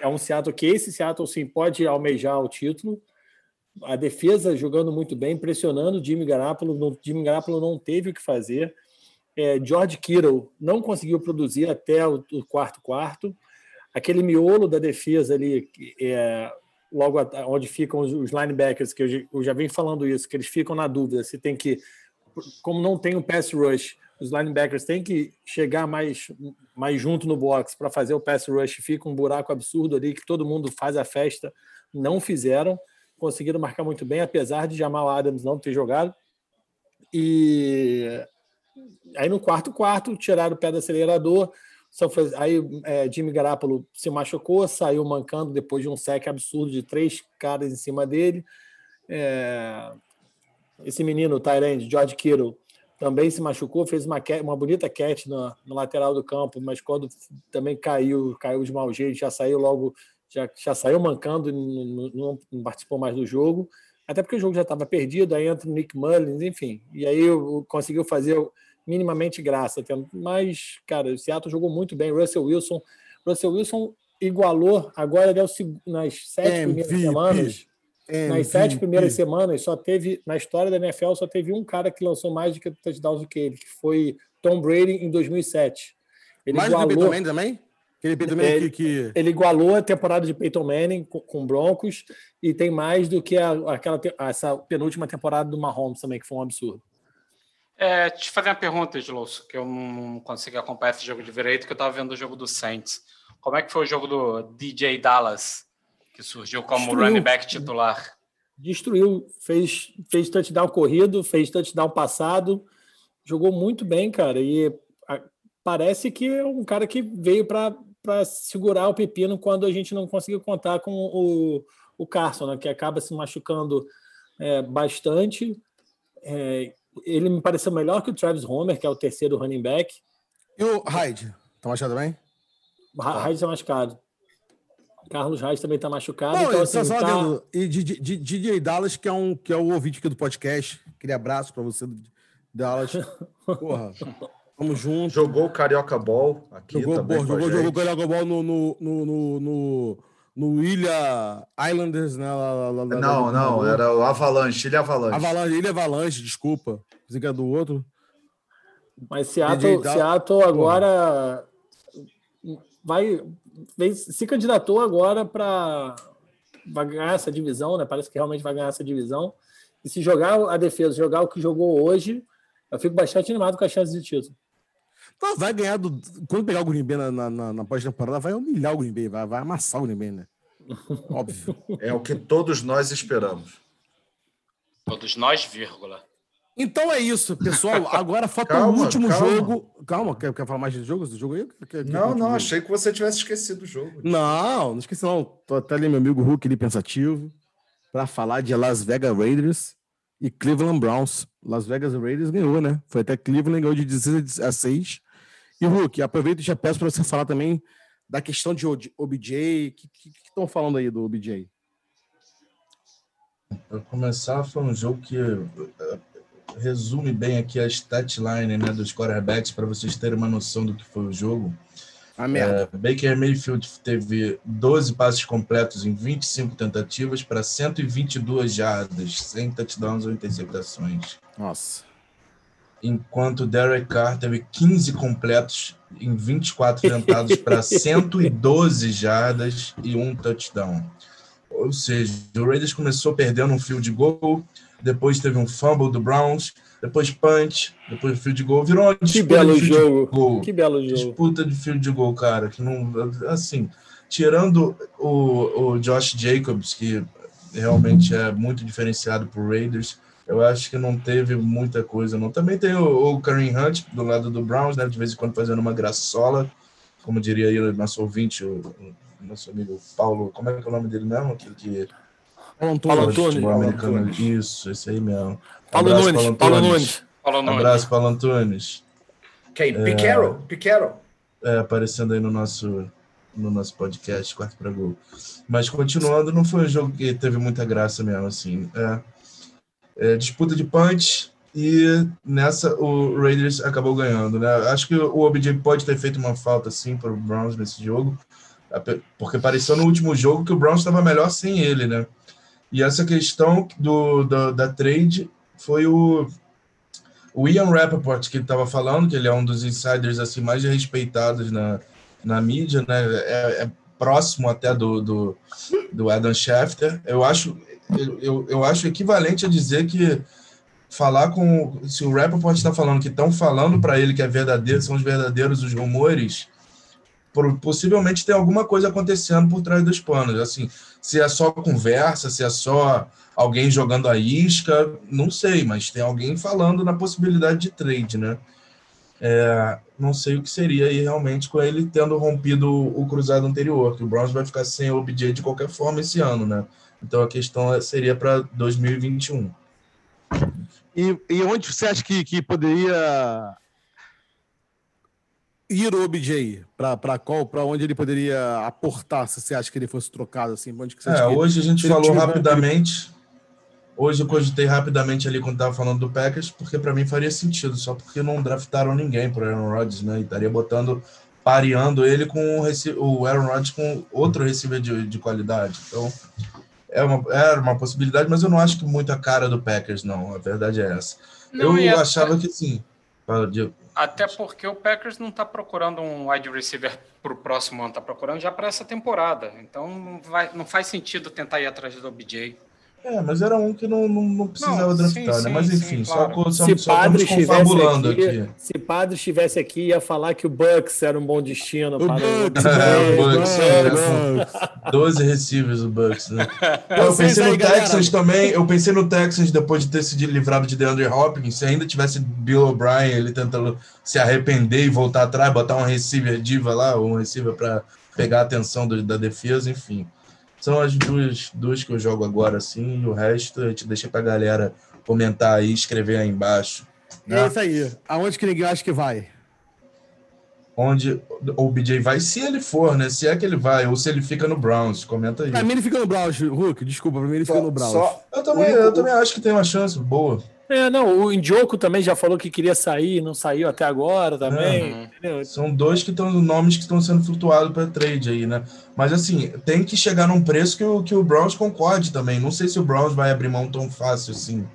é um Seattle que esse Seattle sim pode almejar o título. A defesa jogando muito bem, pressionando o Jimmy Garoppolo. O Jimmy Garoppolo não teve o que fazer. É, George Kittle não conseguiu produzir até o, o quarto quarto. Aquele miolo da defesa ali, é, logo onde ficam os, linebackers, que eu, eu já venho falando isso, que eles ficam na dúvida se tem que, como não tem um pass rush, os linebackers têm que chegar mais, mais junto no box para fazer o pass rush, fica um buraco absurdo ali que todo mundo faz a festa, não fizeram, conseguiram marcar muito bem, apesar de Jamal Adams não ter jogado. E aí no quarto quarto tiraram o pé do acelerador, aí é, Jimmy Garapolo se machucou, saiu mancando depois de um sec absurdo de três caras em cima dele. É, esse menino, o Tyrande, George Kittle, também se machucou, fez uma, uma bonita catch no, no, lateral do campo, mas quando também caiu, caiu de mau jeito, já saiu logo, já, já saiu mancando, não, não, não participou mais do jogo, até porque o jogo já estava perdido, aí entra o Nick Mullins, enfim, e aí conseguiu fazer minimamente graça, mas, cara, o Seattle jogou muito bem, Russell Wilson, Russell Wilson igualou, agora ele é o, nas sete MVP. primeiras semanas, MVP. Nas sete primeiras semanas, só teve, na história da NFL, só teve um cara que lançou mais de que touchdowns do que ele, que foi Tom Brady em 2007. Ele mais igualou, do que Peyton Manning também? Aquele Peyton Manning ele, que, Ele igualou a temporada de Peyton Manning com, com Broncos e tem mais do que a, aquela, essa penúltima temporada do Mahomes também, que foi um absurdo. É, te fazer uma pergunta, Edilson, que eu não consegui acompanhar esse jogo de direito, que eu estava vendo o jogo do Saints. Como é que foi o jogo do DJ Dallas? que surgiu como Destruiu. running back titular. Destruiu, fez, fez touchdown corrido, fez touchdown passado, jogou muito bem, cara. E parece que é um cara que veio para segurar o pepino quando a gente não conseguiu contar com o, o Carson, né, que acaba se machucando é, bastante. É, ele me pareceu melhor que o Travis Homer, que é o terceiro running back. E o Hyde? Tá machucado bem? Hyde tá machucado. Carlos Reis também está machucado. Não, então, assim, tá... E DJ, DJ Dallas, que é, um, que é o ouvinte aqui do podcast. Aquele abraço para você, Dallas. Porra, vamos junto. Jogou o Carioca Ball aqui jogou, também. jogou, jogou o Carioca Ball no, no, no, no, no, Ilha Islanders, né? Lá, lá, lá, não, não, era o Avalanche, Ilha Avalanche. Avalanche, Ilha Avalanche, desculpa. Pensei que era do outro. Mas Seattle, Seattle agora vai se candidatou agora para ganhar essa divisão, né? Parece que realmente vai ganhar essa divisão. E se jogar a defesa, jogar o que jogou hoje, eu fico bastante animado com as chances de título. Vai ganhar do. Quando pegar o Green Bay na, na, na pós-temporada, vai humilhar o Green Bay, vai, vai amassar o Green Bay, né? Óbvio. É o que todos nós esperamos. Todos nós, vírgula. Então é isso, pessoal. Agora falta calma, o último calma. jogo. Calma, quer, quer falar mais de jogo? Do jogo aí? Quer, não, não, jogo? achei que você tivesse esquecido o jogo. Não, não esqueci não. Tô até ali meu amigo Hulk ali pensativo para falar de Las Vegas Raiders e Cleveland Browns. Las Vegas Raiders ganhou, né? Foi até Cleveland, ganhou de 16 a 6. E Hulk, aproveita e já peço para você falar também da questão de OBJ. O que estão falando aí do OBJ? Para começar, foi um jogo que resume bem aqui a statline né, dos quarterbacks para vocês terem uma noção do que foi o jogo. A merda. É, Baker Mayfield teve 12 passes completos em 25 tentativas para 122 jardas, sem touchdowns ou interceptações. Nossa. Enquanto Derek Carr teve 15 completos em 24 tentados para 112 jardas e um touchdown. Ou seja, o Raiders começou perdendo um field goal, depois teve um fumble do Browns, depois punch, depois field goal, virou uma Que belo jogo. Goal. Que belo jogo. Disputa de field goal, cara, que não assim, tirando o, o Josh Jacobs, que realmente é muito diferenciado para Raiders, eu acho que não teve muita coisa, não. Também tem o, o Kareem Hunt do lado do Browns, né? De vez em quando fazendo uma graçola, como diria aí o nosso ouvinte, o, o nosso amigo Paulo, como é que é o nome dele mesmo? Aquele que. Paulo Antunes. americano. Isso, esse aí mesmo. Paulo Abraço, Nunes. Paulo Nunes. Paulo Nunes. Abraço, Paulo Antunes. Quem? Piquero? Piquero. É, aparecendo aí no nosso, no nosso podcast, Quarto para Gol. Mas continuando, não foi um jogo que teve muita graça mesmo, assim. É, é, disputa de punch e nessa o Raiders acabou ganhando, né? Acho que o OBJ pode ter feito uma falta, sim, para o Browns nesse jogo, porque pareceu no último jogo que o Browns estava melhor sem ele, né? E essa questão do, do da trade foi o, o Ian Rappaport que estava falando, que ele é um dos insiders assim mais respeitados na, na mídia, né? É, é próximo até do, do, do Adam Schefter. Eu acho, eu, eu, acho equivalente a dizer que falar com. Se o Rappaport está falando que estão falando para ele que é verdadeiro, são os verdadeiros os rumores, possivelmente tem alguma coisa acontecendo por trás dos panos. Assim, se é só conversa, se é só alguém jogando a isca, não sei, mas tem alguém falando na possibilidade de trade, né? É, não sei o que seria aí realmente com ele tendo rompido o cruzado anterior, que o Browns vai ficar sem o OBJ de qualquer forma esse ano, né? Então a questão seria para 2021. E, e onde você acha que, que poderia ir o OBJ? Para qual, para onde ele poderia aportar? Se você acha que ele fosse trocado assim? Onde que você é, hoje a gente falou rapidamente. Hoje eu cogitei rapidamente ali quando estava falando do Packers, porque para mim faria sentido, só porque não draftaram ninguém para Aaron Rodgers, né? E estaria botando, pareando ele com o Aaron Rodgers com outro receiver de, de qualidade. Então, é uma, era uma possibilidade, mas eu não acho que muita cara do Packers, não. A verdade é essa. Não, eu achava até, que sim. Até porque o Packers não está procurando um wide receiver para o próximo ano, está procurando já para essa temporada. Então não, vai, não faz sentido tentar ir atrás do OBJ. É, mas era um que não, não, não precisava não, draftar, sim, né? Mas enfim, sim, claro. só, só, se só padre confabulando aqui, aqui, Se padre estivesse aqui, ia falar que o Bucks era um bom destino. O para Bucks, o... É, o Bucks, é, Bucks. 12 receivers o Bucks, né? eu pensei no Texans também, eu pensei no Texans depois de ter se livrado de DeAndre Hopkins, se ainda tivesse Bill O'Brien, ele tentando se arrepender e voltar atrás, botar um receiver diva lá, um receiver para pegar a atenção do, da defesa, enfim. São as duas, duas que eu jogo agora, assim, e o resto a gente deixa pra galera comentar aí, escrever aí embaixo. Né? É isso aí. Aonde que ninguém acha que vai? Onde o BJ vai, se ele for, né? Se é que ele vai, ou se ele fica no Browns. Comenta aí. Pra mim ele fica no Browns, Hulk. Desculpa, pra mim ele fica no Browns. Só... Eu, também, eu também acho que tem uma chance boa. É, não, o Indioco também já falou que queria sair, não saiu até agora também. É, são dois que estão nomes que estão sendo flutuados para trade aí, né? Mas assim, tem que chegar num preço que o, que o Browns concorde também. Não sei se o Browns vai abrir mão tão fácil assim,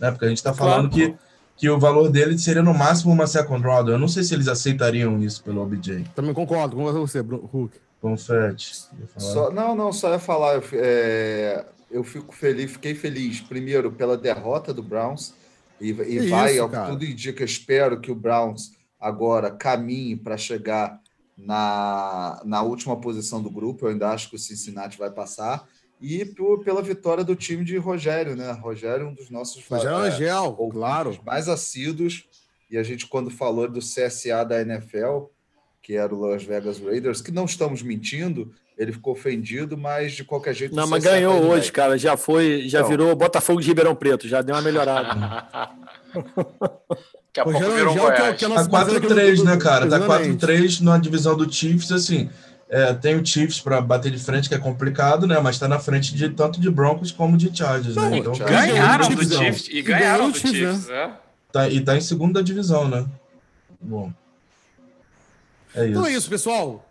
né? Porque a gente está falando claro. que, que o valor dele seria no máximo uma second round. Eu não sei se eles aceitariam isso pelo OBJ. Também concordo com você, Hulk. Confete. Só, não, não, só ia falar. É, eu fico feliz, fiquei feliz, primeiro, pela derrota do Browns e, e vai, isso, ao que tudo indica, espero que o Browns agora caminhe para chegar na, na última posição do grupo. Eu ainda acho que o Cincinnati vai passar. E por, pela vitória do time de Rogério, né? Rogério, um dos nossos Rogério é, Angel, claro. mais assíduos. E a gente, quando falou do CSA da NFL, que era o Las Vegas Raiders, que não estamos mentindo, ele ficou ofendido, mas de qualquer jeito. Não, mas ganhou hoje, cara. Já foi, já virou Botafogo de Ribeirão Preto, já deu uma melhorada. Daqui a pouco virou um Goiás. Que é tá 4-3, né, cara? Tá 4-3 na divisão do Chiefs, assim. É, tem o Chiefs para bater de frente, que é complicado, né? Mas está na frente de tanto de Broncos como de Chargers, né? Então, ganharam do Chiefs e ganharam do Chiefs, né? Tá, e tá em segunda divisão, né? Bom. É isso. Então é isso, pessoal.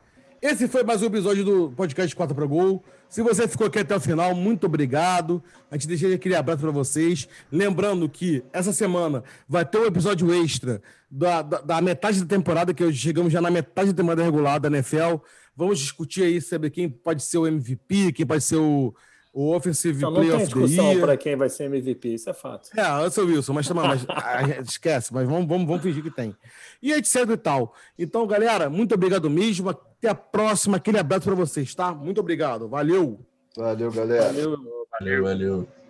Esse foi mais um episódio do podcast 4 para Gol. Se você ficou aqui até o final, muito obrigado. A gente deixa aquele abraço para vocês. Lembrando que essa semana vai ter um episódio extra da, da, da, metade da temporada, que chegamos já na metade da temporada regular da NFL. Vamos discutir aí sobre quem pode ser o MVP, quem pode ser o, o Offensive não, Player não tem discussão para quem vai ser MVP, isso é fato. É, eu sou Wilson, mas, mas esquece, mas vamos, vamos, vamos fingir que tem. E etc e tal. Então, galera, muito obrigado mesmo. Até a próxima. Aquele abraço para vocês, tá? Muito obrigado. Valeu. Valeu, galera. Valeu, valeu. valeu.